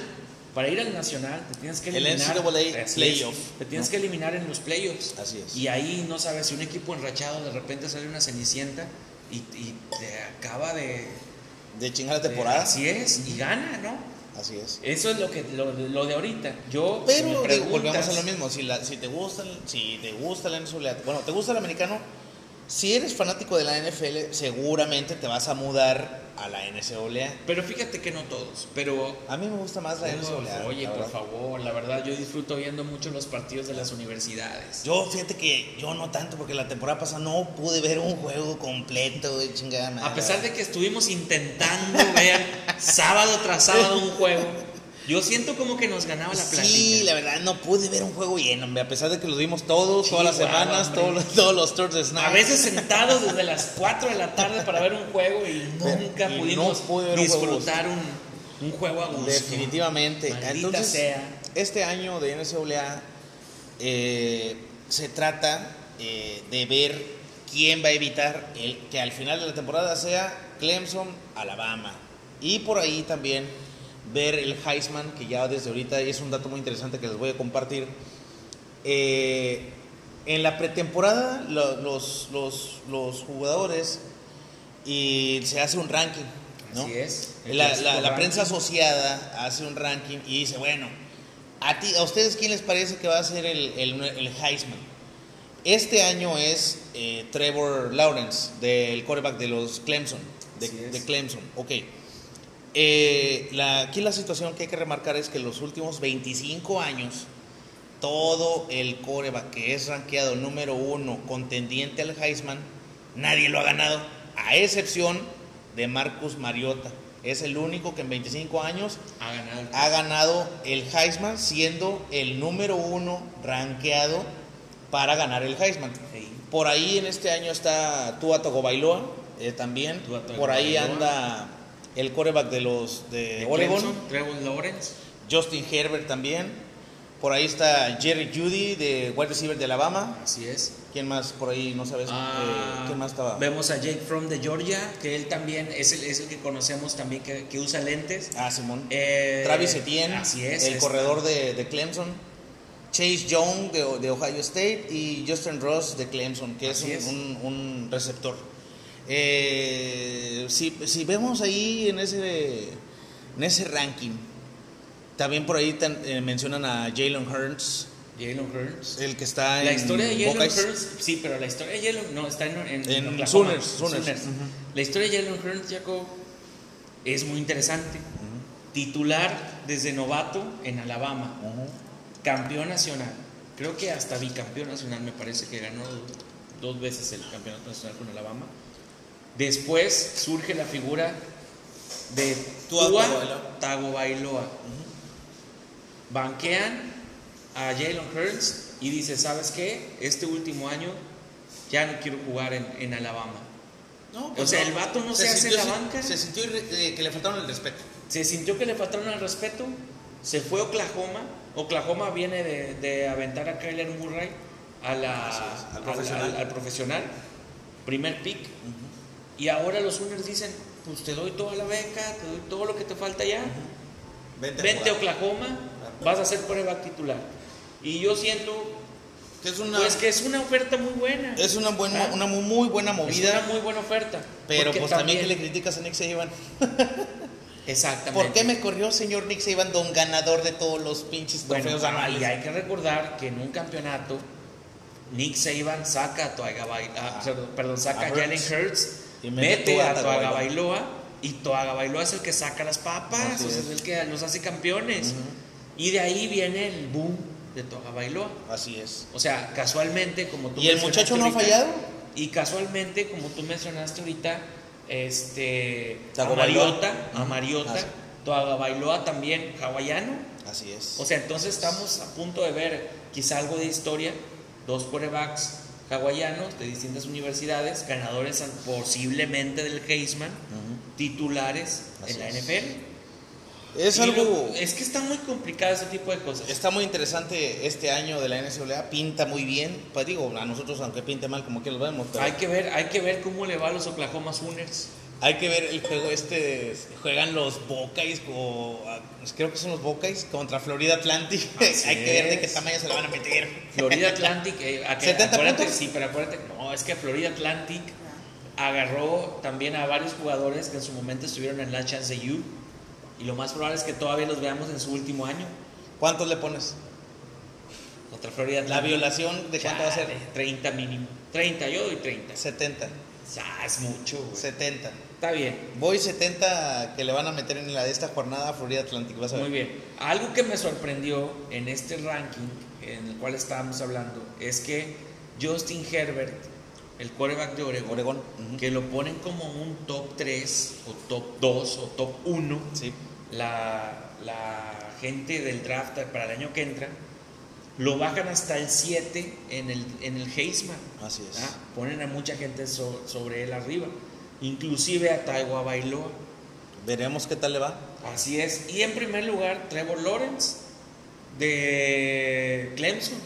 para ir al nacional, te tienes que El eliminar. NCAA Así playoff, es, Te tienes ¿no? que eliminar en los playoffs. Así es. Y ahí no sabes si un equipo enrachado de repente sale una cenicienta y, y te acaba de. de chingar la de- temporada. así es, y gana, ¿no? Así es. Eso es lo, que, lo, lo de ahorita. Yo, Pero volvemos a lo mismo, si, la, si te gusta, el- si te gusta la NCAA, bueno, te gusta el americano, si eres fanático de la NFL, seguramente te vas a mudar a la NCAA. Pero fíjate que no todos, pero A mí me gusta más la NCAA. oye, por favor, la verdad yo disfruto viendo mucho los partidos de las universidades. Yo fíjate que yo no tanto porque la temporada pasada no pude ver un juego completo de chingada madre. A pesar de que estuvimos intentando ver sábado tras sábado un juego, yo siento como que nos ganaba la plática. Sí, la verdad no pude ver un juego lleno, hombre, a pesar de que los vimos todos, todas las semanas, todos, los- todos los Thursday nights. A veces sentados desde las 4 de la tarde para ver un juego y nunca Y pudimos ver un disfrutar un, un juego a gusto. Definitivamente. Maldita Entonces, sea. este año de NCAA eh, se trata eh, de ver quién va a evitar el que al final de la temporada sea Clemson, Alabama. Y por ahí también ver el Heisman, que ya desde ahorita es un dato muy interesante que les voy a compartir. Eh, en la pretemporada lo- los, los, los jugadores y se hace un ranking. ¿no? Así es. La, la- prensa asociada hace un ranking y dice, bueno, a, ti, a ustedes quién les parece que va a ser el, el, el Heisman. Este año es eh, Trevor Lawrence, del quarterback de los Clemson. De, de Clemson, ok. Eh, la- aquí la situación que hay que remarcar es que en los últimos 25 años, todo el coreback que es rankeado número uno, contendiente al Heisman, nadie lo ha ganado, a excepción de Marcus Mariota. Es el único que en 25 años Ha ganado. el- ha ganado el Heisman, siendo el número uno rankeado para ganar el Heisman. Sí. Por ahí en este año está Tua Tagovailoa eh, también. Tua. Por ahí anda el coreback de los de, de Oregon, Clemson, Trevor Lawrence. Justin Herbert también. Por ahí está Jerry Judy de wide receiver de Alabama. Así es. ¿Quién más por ahí no sabes? Ah, eh, ¿Quién más estaba? Vemos a Jake From de Georgia, que él también es el, es el que conocemos también que, que usa lentes. Ah, Simón. Eh, Travis Etienne, así es, el es- corredor de, de Clemson. Chase Young de, de Ohio State y Justin Ross de Clemson, que es un, es. un- un receptor. Eh, si, si vemos ahí en ese, en ese ranking, también por ahí tan- eh, mencionan a Jalen Hurts, Jalen Hurts. el que está en La historia de Jalen. Hurts, sí, pero la historia de Jalen, no, está en, en, En Oklahoma. Sooners, Sooners. La historia de Jalen Hurts, Jacob, es muy interesante. Titular desde novato en Alabama, campeón nacional. Creo que hasta bicampeón nacional, me parece que ganó dos veces el campeonato nacional con Alabama. Después surge la figura de Tua Tagovailoa. Tagovailoa. Banquean a Jalen Hurts y dice, ¿sabes qué? Este último año ya no quiero jugar en, en Alabama. No, O sea, el vato no se hace en la banca. Se sintió eh, que le faltaron el respeto. Se sintió que le faltaron el respeto, se fue a Oklahoma. Oklahoma viene de, de aventar a Kyler Murray a la, al profesional, primer pick. Y ahora los Sooners dicen, pues te doy toda la beca, te doy todo lo que te falta ya. Vente, a Vente a. Oklahoma, vas a ser quarterback titular. Y yo siento Que es una, pues que es una oferta muy buena. es una, buena, Ah. una muy, buena Es movida. una muy buena oferta. Pero pues también, que le criticas a Nick Saban. Exactamente. ¿Por qué me corrió señor Nick Saban, don ganador de todos los pinches Bueno, trofeos ah, anuales? y hay que recordar que en un campeonato Nick Saban saca a Toaga Bailoa, perdón, saca A a Jalen Hurts. Y mete mete a Toaga. Bailoa y Toaga Bailoa es el que saca las papas, o sea, es. el que los hace campeones. Y de ahí viene el boom de Toaga Bailoa. Así es. O sea, casualmente, como tú ¿Y el muchacho no ha fallado? Y casualmente, como tú mencionaste ahorita, este, a Tagovailoa. Mariota, a Ujú. Mariota, Ah, sí. Toaga Bailoa también hawaiano. Así es. O sea, entonces estamos a punto de ver quizá algo de historia, dos quarterbacks hawaianos de distintas universidades, ganadores an- posiblemente del Heisman, titulares Así en la. NFL. Es Y algo... lo- es que está muy complicado ese tipo de cosas. Está muy interesante este año de la NCAA, pinta muy bien. Pues digo, a nosotros aunque pinte mal como que lo vemos, pero Hay que ver, hay que ver cómo le va a los Oklahoma Sooners. Hay que ver el juego este, juegan los Buckeyes, o, ah, creo que son los Buckeyes, contra Florida Atlantic. Así hay que ver de qué tamaño se la van a meter. Florida Atlantic, eh, a que- 70 acuérdate, puntos. sí, pero acuérdate, no, es que Florida Atlantic agarró también a varios jugadores que en su momento estuvieron en la Chance U y lo más probable es que todavía los veamos en su último año ¿Cuántos le pones? contra Florida La Atlantic. violación, ¿de cuánto va a ser? Chale, 30 mínimo. 30, yo doy 30. 70. Ya, es mucho, güey. 70. Está bien. Voy 70 que le van a meter en la de esta jornada a Florida Atlantic, vas a ver. Muy bien. Algo que me sorprendió en este ranking en el cual estábamos hablando es que Justin Herbert, el quarterback de Oregon, Oregón. ujú. que lo ponen como un top 3 o top 2 o top 1, Sí. la, la gente del draft para el año que entra, lo bajan hasta el 7 en el, en el Heisman. Así es. Ah, Ponen a mucha gente so- sobre él arriba, inclusive a Taiwa Bailoa. Veremos qué tal le va. Así es. Y en primer lugar, Trevor Lawrence de Clemson.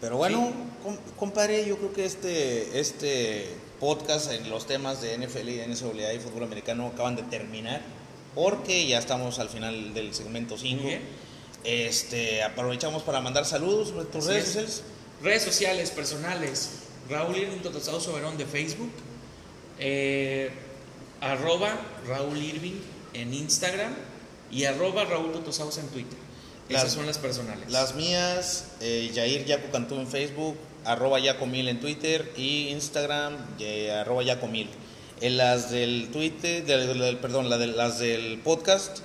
Pero bueno, com- compadre, yo creo que este, este podcast en los temas de NFL y NCAA y fútbol americano acaban de terminar. Porque ya estamos al final del segmento 5. Muy bien. Este, aprovechamos para mandar saludos sobre tus redes es. sociales. Redes sociales personales. Raúl Irving Soberón de Facebook. Eh, arroba Raúl Irving en Instagram. Y arroba Raúl Totosaus en Twitter. Esas son las personales. Las mías, eh, Yair Yaco Cantú en Facebook, arroba Yacomil en Twitter y Instagram, eh, arroba Yacomil. En las del Twitter, del, del- perdón, la de, las del podcast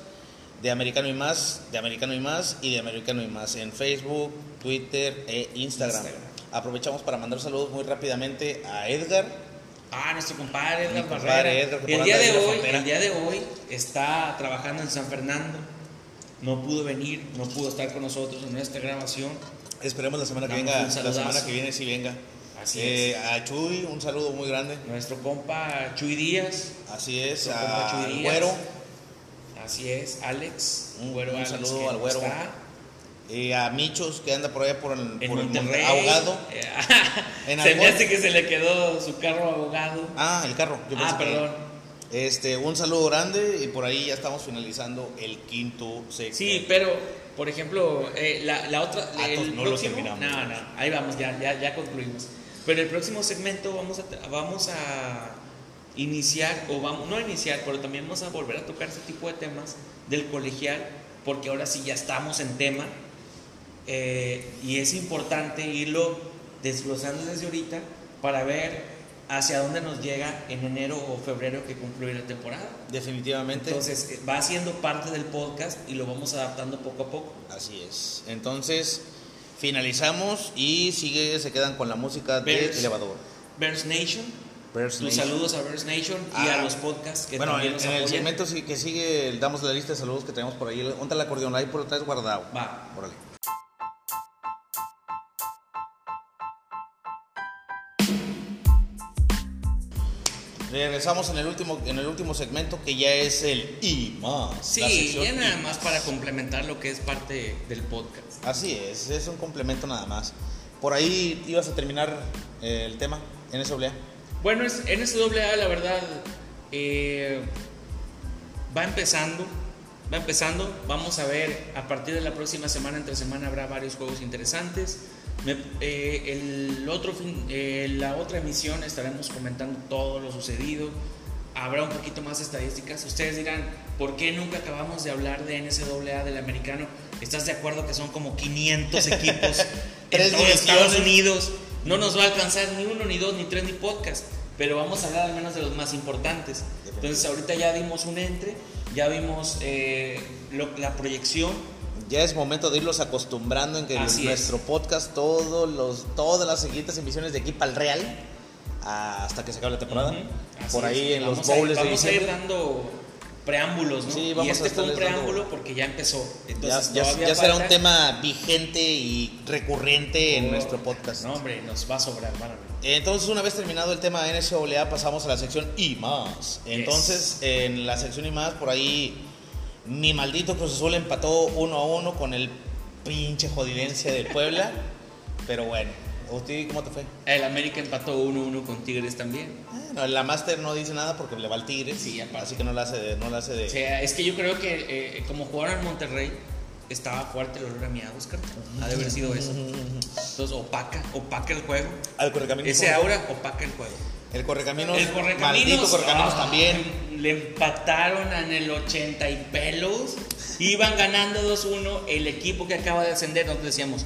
de Americano y Más, de Americano y Más y de Americano y Más en Facebook, Twitter e Instagram. Instagram. Aprovechamos para mandar saludos muy rápidamente a Edgar. Ah, nuestro compadre Edgar compadre. Edgar, el, día de hoy, frontera. el día de hoy está trabajando en San Fernando. No pudo venir, no pudo estar con nosotros en nuestra grabación. Esperemos la semana que venga, la semana que viene sí venga. Así Eh, es. A Chuy, un saludo muy grande. Nuestro compa Chuy Díaz. Así es, a Chuy Díaz. Güero. Así es, Alex. Un- güero un Alex saludo al güero. está Eh, a Michos que anda por allá por el, En por el monte- Monterrey. ahogado. Eh, En se me hace que se le quedó su carro ahogado. Ah, el carro. yo Ah, que- perdón. Este, un saludo grande y por ahí ya estamos finalizando el quinto segmento. Sí, pero, por ejemplo, eh, la, la otra. Ah, el no lo próximo, terminamos. No, no, ahí vamos, ya, ya, ya concluimos. Pero el próximo segmento vamos a, vamos a iniciar, o vamos, no a iniciar, pero también vamos a volver a tocar ese tipo de temas del colegial, porque ahora sí ya estamos en tema. Eh, y es importante irlo desglosando desde ahorita para ver hacia dónde nos llega en enero o febrero que concluye la temporada. Definitivamente. Entonces eh, va siendo parte del podcast y lo vamos adaptando poco a poco. Así es. Entonces, finalizamos y sigue, se quedan con la música de Bears. elevador. Bears Nation, Bears tus Nation. saludos a Bears Nation y Ah, a los podcasts que Bueno, también en, nos en el apoyan. segmento que sigue, damos la lista de saludos que tenemos por ahí. Ponte el acordeón, ahí por atrás guardado. Va. Órale. Regresamos en el último en el último segmento que ya es el y más. Sí, ya nada y más para complementar lo que es parte del podcast. Así es, es un complemento nada más. Por ahí ibas a terminar eh, el tema oblea. Bueno, es, NCAA la verdad eh, va empezando, va empezando. Vamos a ver, a partir de la próxima semana, entre semana, habrá varios juegos interesantes. Me- eh, el otro fin- eh, la otra emisión estaremos comentando todo lo sucedido. Habrá un poquito más de estadísticas. Ustedes dirán, ¿por qué nunca acabamos de hablar de NCAA del americano? ¿Estás de acuerdo que son como 500 equipos en todo. Estados Unidos? No nos va a alcanzar ni uno, ni dos, ni tres, ni podcast. Pero vamos a hablar al menos de los más importantes. Entonces ahorita ya dimos un entre, ya vimos eh, lo- la proyección. Ya es momento de irlos acostumbrando en que Así nuestro podcast, todos los, todas las siguientes emisiones de aquí para el Real, hasta que se acabe la temporada. Por ahí es. en Vamos los bowls de Vamos a ir dando preámbulos, ¿no? Sí, vamos y a este fue un dando- preámbulo porque ya empezó. Ya, Entonces ya- será un tema vigente y recurrente en nuestro podcast. No, hombre, nos va a sobrar, van. Entonces, una vez terminado el tema NCAA, pasamos a la sección y más. Entonces, en la sección y más, por ahí, mi maldito Cruz Azul empató uno a uno con el pinche jodidencia del Puebla. Pero bueno, ¿usted cómo te fue? El América empató 1-1 con Tigres también. No, la Master no dice nada porque le va al Tigres. Sí, aparte. así que no la hace de. No la hace de O sea, es que yo creo que eh, como jugaron en Monterrey, estaba fuerte el olor a miados, Oscar. Ha de haber sido eso. Entonces, opaca, opaca el juego. Al. Ese aura opaca el juego. El correcaminos. El Correcaminos. Maldito correcaminos ah, también. Le empataron en el 80 y pelos. Iban ganando 2-1. El equipo que acaba de ascender, nosotros decíamos,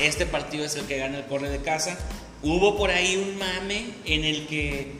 este partido es el que gana el corre de casa. Hubo por ahí un mame en el que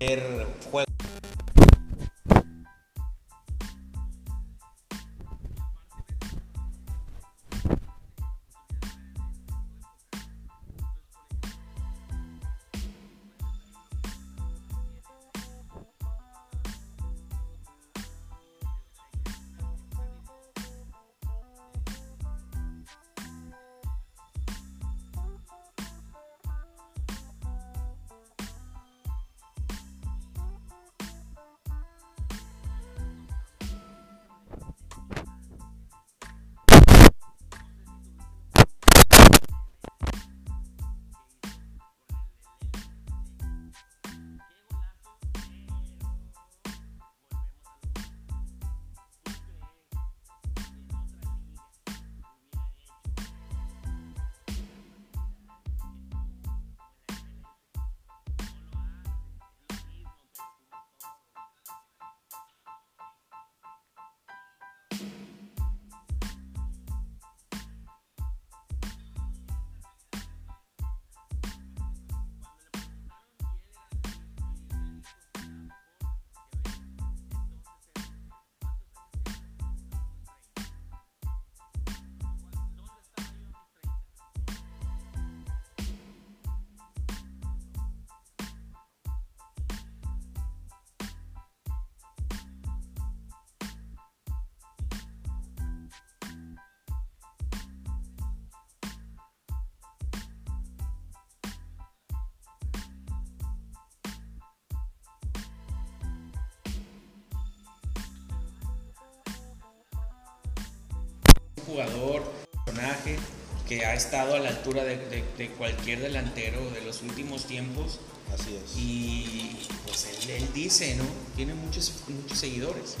juego. Jugador, personaje que ha estado a la altura de, de- de cualquier delantero de los últimos tiempos. Así es. Y pues él, él dice, ¿no? Tiene muchos, muchos seguidores.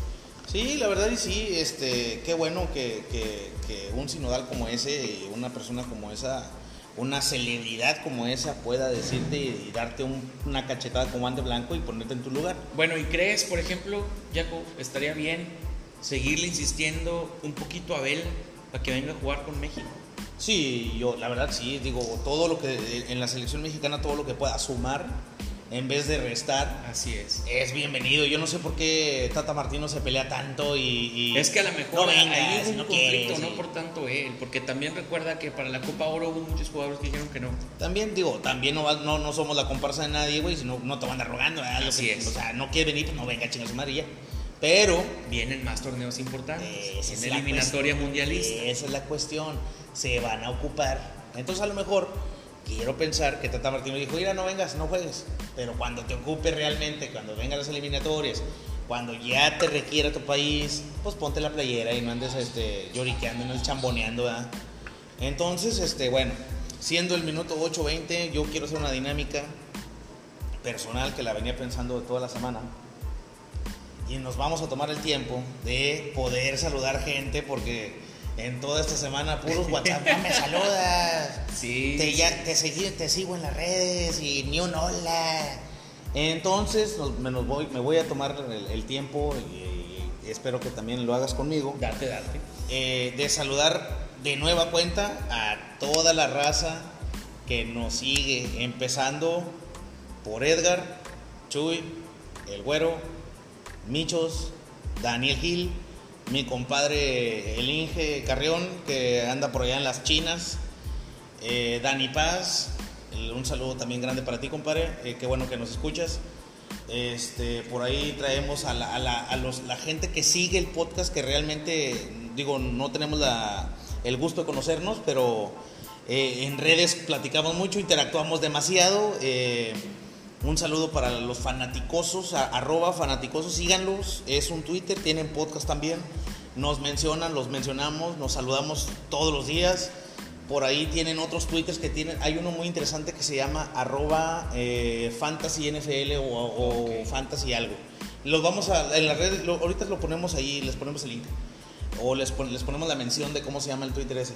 Sí, la verdad y sí, este, qué bueno que, que- que un sinodal como ese, y una persona como esa, una celebridad como esa pueda decirte y darte un- una cachetada como ande blanco y ponerte en tu lugar. Bueno, ¿y crees, por ejemplo, Jacob, estaría bien seguirle insistiendo un poquito a Abel para que venga a jugar con México? Sí, yo la verdad sí, digo, todo lo que en la selección mexicana, todo lo que pueda sumar en vez de restar, Así es. es bienvenido. Yo no sé por qué Tata Martino se pelea tanto y... y- Es que a lo mejor no ahí vengas, hubo un no conflicto, quieres, no por tanto él, porque también recuerda que para la Copa Oro hubo muchos jugadores que dijeron que no. También digo, también no, no, no somos la comparsa de nadie, güey, si no, no te van a rogando, ¿verdad? Así que- es. O sea, no quiere venir, pues no venga, chinga su madre ya. Pero Vienen más torneos importantes. Esa es en la eliminatoria mundialista. Esa es la cuestión. Se van a ocupar. Entonces, a lo mejor, quiero pensar que Tata Martino dijo: Mira, no vengas, no juegues. Pero cuando te ocupe realmente, cuando vengan las eliminatorias, cuando ya te requiera tu país, pues ponte la playera y no andes este, lloriqueando, no andes chamboneando, ¿verdad? Entonces, este, bueno, siendo el minuto 8.20, yo quiero hacer una dinámica personal que la venía pensando toda la semana y nos vamos a tomar el tiempo de poder saludar gente porque en toda esta semana puros WhatsApp "No me saludas. Sí. Te, ya, te, seguí- te sigo en las redes y ni un hola. Entonces nos- me, nos voy, me voy a tomar el, el tiempo y, y espero que también lo hagas conmigo Date, date. eh, de saludar de nueva cuenta a toda la raza que nos sigue, empezando por Edgar, Chuy, El Güero, Michos, Daniel Gil, mi compadre El Inge Carrión, que anda por allá en las Chinas, eh, Dani Paz, un saludo también grande para ti, compadre, eh, qué bueno que nos escuchas. Este, por ahí traemos a, la, a la- los- la gente que sigue el podcast, que realmente, digo, no tenemos la- el gusto de conocernos, pero eh, en redes platicamos mucho, interactuamos demasiado. Un saludo para los fanaticosos, a- arroba fanaticosos, síganlos, es un Twitter, tienen podcast también. Nos mencionan, los mencionamos, nos saludamos todos los días. Por ahí tienen otros twitters que tienen. Hay uno muy interesante que se llama arroba eh, fantasy NFL o, fantasy algo. Los vamos a. En las redes, lo- ahorita lo ponemos ahí, les ponemos el link. O les, pon- les ponemos la mención de cómo se llama el Twitter ese.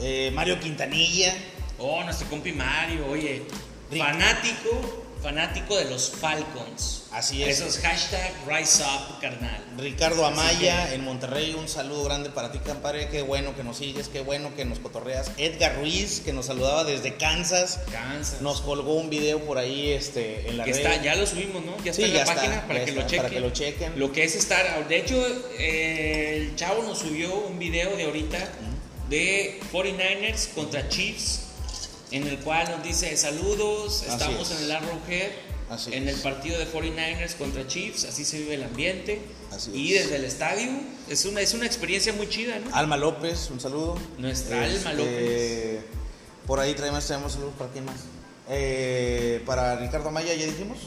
Eh, Mario Quintanilla. Oh, nuestro compi Mario, oye, Rick. fanático, fanático de los Falcons. Así es. Esos hashtag Rise Up, carnal. Ricardo Amaya que- en Monterrey, un saludo grande para ti, compadre. Qué bueno que nos sigues, qué bueno que nos cotorreas. Edgar Ruiz, que nos saludaba desde Kansas, Kansas. nos colgó un video por ahí este, en la Que red. está, ya lo subimos, ¿no? Ya está Sí, en la está, página para, que está, lo chequen. para que lo chequen. Lo que es estar. De hecho, eh, el chavo nos subió un video de ahorita de 49ers contra Chiefs, en el cual nos dice: Saludos, estamos es. en el Arrowhead. Así en es. el partido de 49ers contra Chiefs, así se vive el ambiente. Así y es. desde el estadio es una, es una experiencia muy chida, ¿no? Alma López, un saludo. Nuestra Alma Este, López. Por ahí traemos, traemos saludos para quién más. Eh, para Ricardo Amaya, ¿ya dijimos?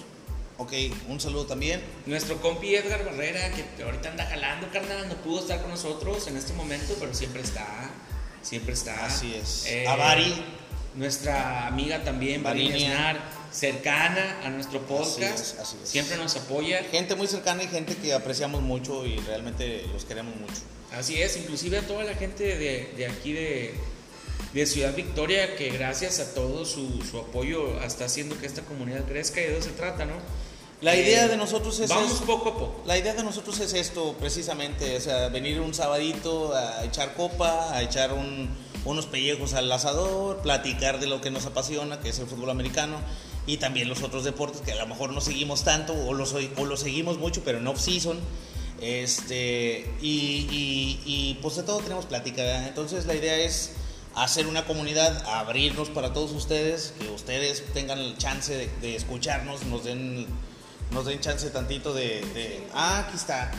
Ok, un saludo también. Nuestro compi Edgar Barrera, que ahorita anda jalando, carnal, no pudo estar con nosotros en este momento, pero siempre está. Siempre está. Así es. Eh, A Bari. Nuestra amiga también, Varinia. Snar, cercana a nuestro podcast. es, así es. Siempre nos apoya. Gente muy cercana y gente que apreciamos mucho y realmente los queremos mucho. Así es, inclusive a toda la gente de, de aquí de, de Ciudad Victoria, que gracias a todo su, su apoyo está haciendo que esta comunidad crezca y de eso se trata, ¿no? La Eh, idea de nosotros es Vamos eso. poco a poco. La idea de nosotros es esto, precisamente, o sea, venir un sabadito a echar copa, a echar un- unos pellejos al asador, platicar de lo que nos apasiona, que es el fútbol americano, y también los otros deportes que a lo mejor no seguimos tanto o los, o los seguimos mucho, pero en off-season. Este, y, pues de todo tenemos plática. Entonces la idea es hacer una comunidad, abrirnos para todos ustedes, que ustedes tengan el chance de, escucharnos, nos den, nos den chance tantito de... de- ah, aquí está.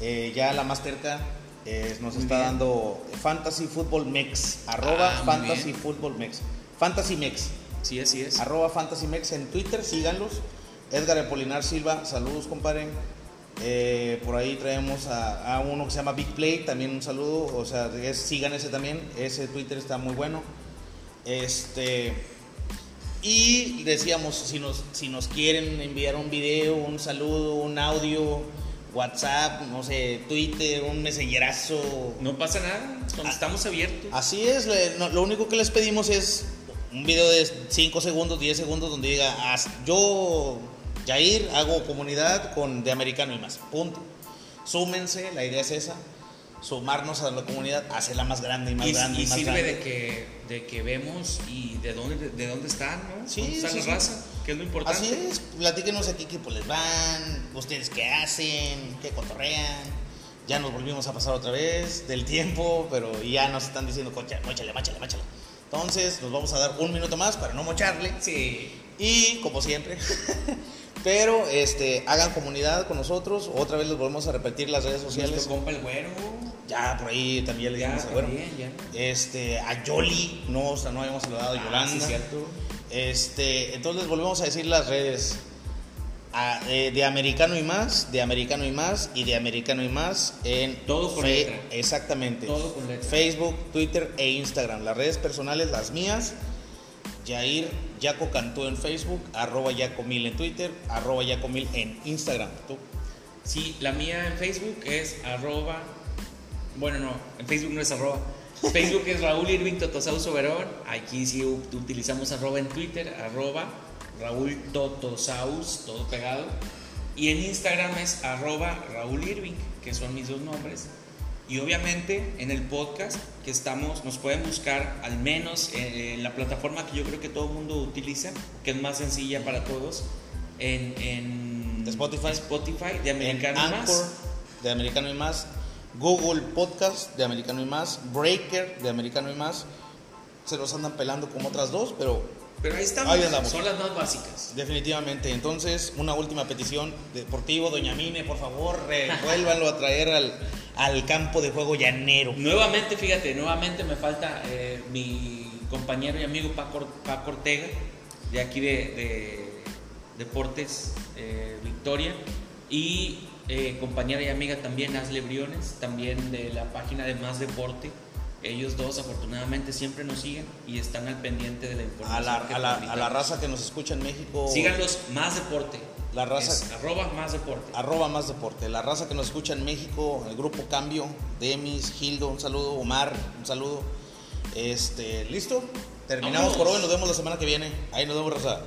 Eh, ya la más cerca eh, nos Muy está bien. dando Fantasy Football Mex, arroba Ah, Fantasy. Football Mex. Fantasy Mex, Sí, así es. arroba Fantasy Mex en Twitter, síganlos. Edgar Apolinar Silva, saludos compadre. Eh, por ahí traemos a, a uno que se llama Big Play, también un saludo. O sea, es- sigan ese también. Ese Twitter está muy bueno. Este. Y decíamos, si nos, si nos quieren enviar un video, un saludo, un audio, WhatsApp, no sé, Twitter, un mensajerazo. No pasa nada, estamos abiertos. Así es, lo único que les pedimos es un video de 5 segundos, 10 segundos donde diga, "As- yo, Jair, hago comunidad con de americano y más. Punto. Súmense, la idea es esa, sumarnos a la comunidad, hacerla más grande y más y, grande y, y más sirve grande. de que, de que vemos y de dónde, de dónde están, ¿no? Sí, ¿Dónde está sí, la sí. raza? Que es lo importante. Así es, platíquenos aquí qué pues les van, ustedes qué hacen, qué cotorrean. Ya nos volvimos a pasar otra vez del tiempo, pero ya nos están diciendo, mochale, máchale, máchale. Entonces, nos vamos a dar un minuto más para no mocharle. Sí. Y como siempre, pero este, hagan comunidad con nosotros. Otra vez les volvemos a repetir las redes sociales. Nuestro compa el güero. Ya por ahí también le dijimos a Güero. también, ya. Este, a Yoli, no, o sea, no habíamos saludado a Ah, Yolanda. sí, cierto. Este, entonces volvemos a decir las redes. A- eh, de americano y más, de americano y más y de americano y más en Todo con letra. Exactamente. Todo con letra. Facebook, Twitter e Instagram. Las redes personales, las mías. Jair Yaco Cantú en Facebook, arroba Yacomil en Twitter, arroba Yacomil en Instagram. ¿Tú? Sí, la mía en Facebook es arroba. Bueno, no, en Facebook no es arroba. Facebook es Raúl Irving Totosaus Verón. Aquí sí utilizamos arroba en Twitter, arroba Raúl Totosaus, todo pegado. Y en Instagram es arroba Raúl Irving, que son mis dos nombres. Y obviamente en el podcast que estamos, nos pueden buscar al menos en la plataforma que yo creo que todo el mundo utiliza, que es más sencilla para todos, en, en Spotify. Spotify de En Americano y Más. De Americano y más, Google Podcast de Americano y más, Breaker de Americano y más. Se los andan pelando como otras dos, pero Pero ahí estamos, Ahí andamos. son las más básicas. definitivamente. Entonces, una última petición deportivo, Doña Mine, por favor, revuélvanlo a traer al, al campo de juego llanero. Nuevamente, fíjate, nuevamente me falta eh, mi compañero y amigo Paco, Paco Ortega, de aquí de, de Deportes eh, Victoria, y eh, compañera y amiga también Asle Briones, también de la página de Más Deporte. Ellos dos afortunadamente siempre nos siguen y están al pendiente de la A información. la, que a, la, a la raza que nos escucha en México. Síganlos Más Deporte. La raza- Es arroba Más Deporte. Arroba más deporte. La raza que nos escucha en México, el grupo Cambio, Demis, Gildo, un saludo, Omar, un saludo. Este, ¿listo? Terminamos por hoy, nos vemos la semana que viene. Ahí nos vemos, raza.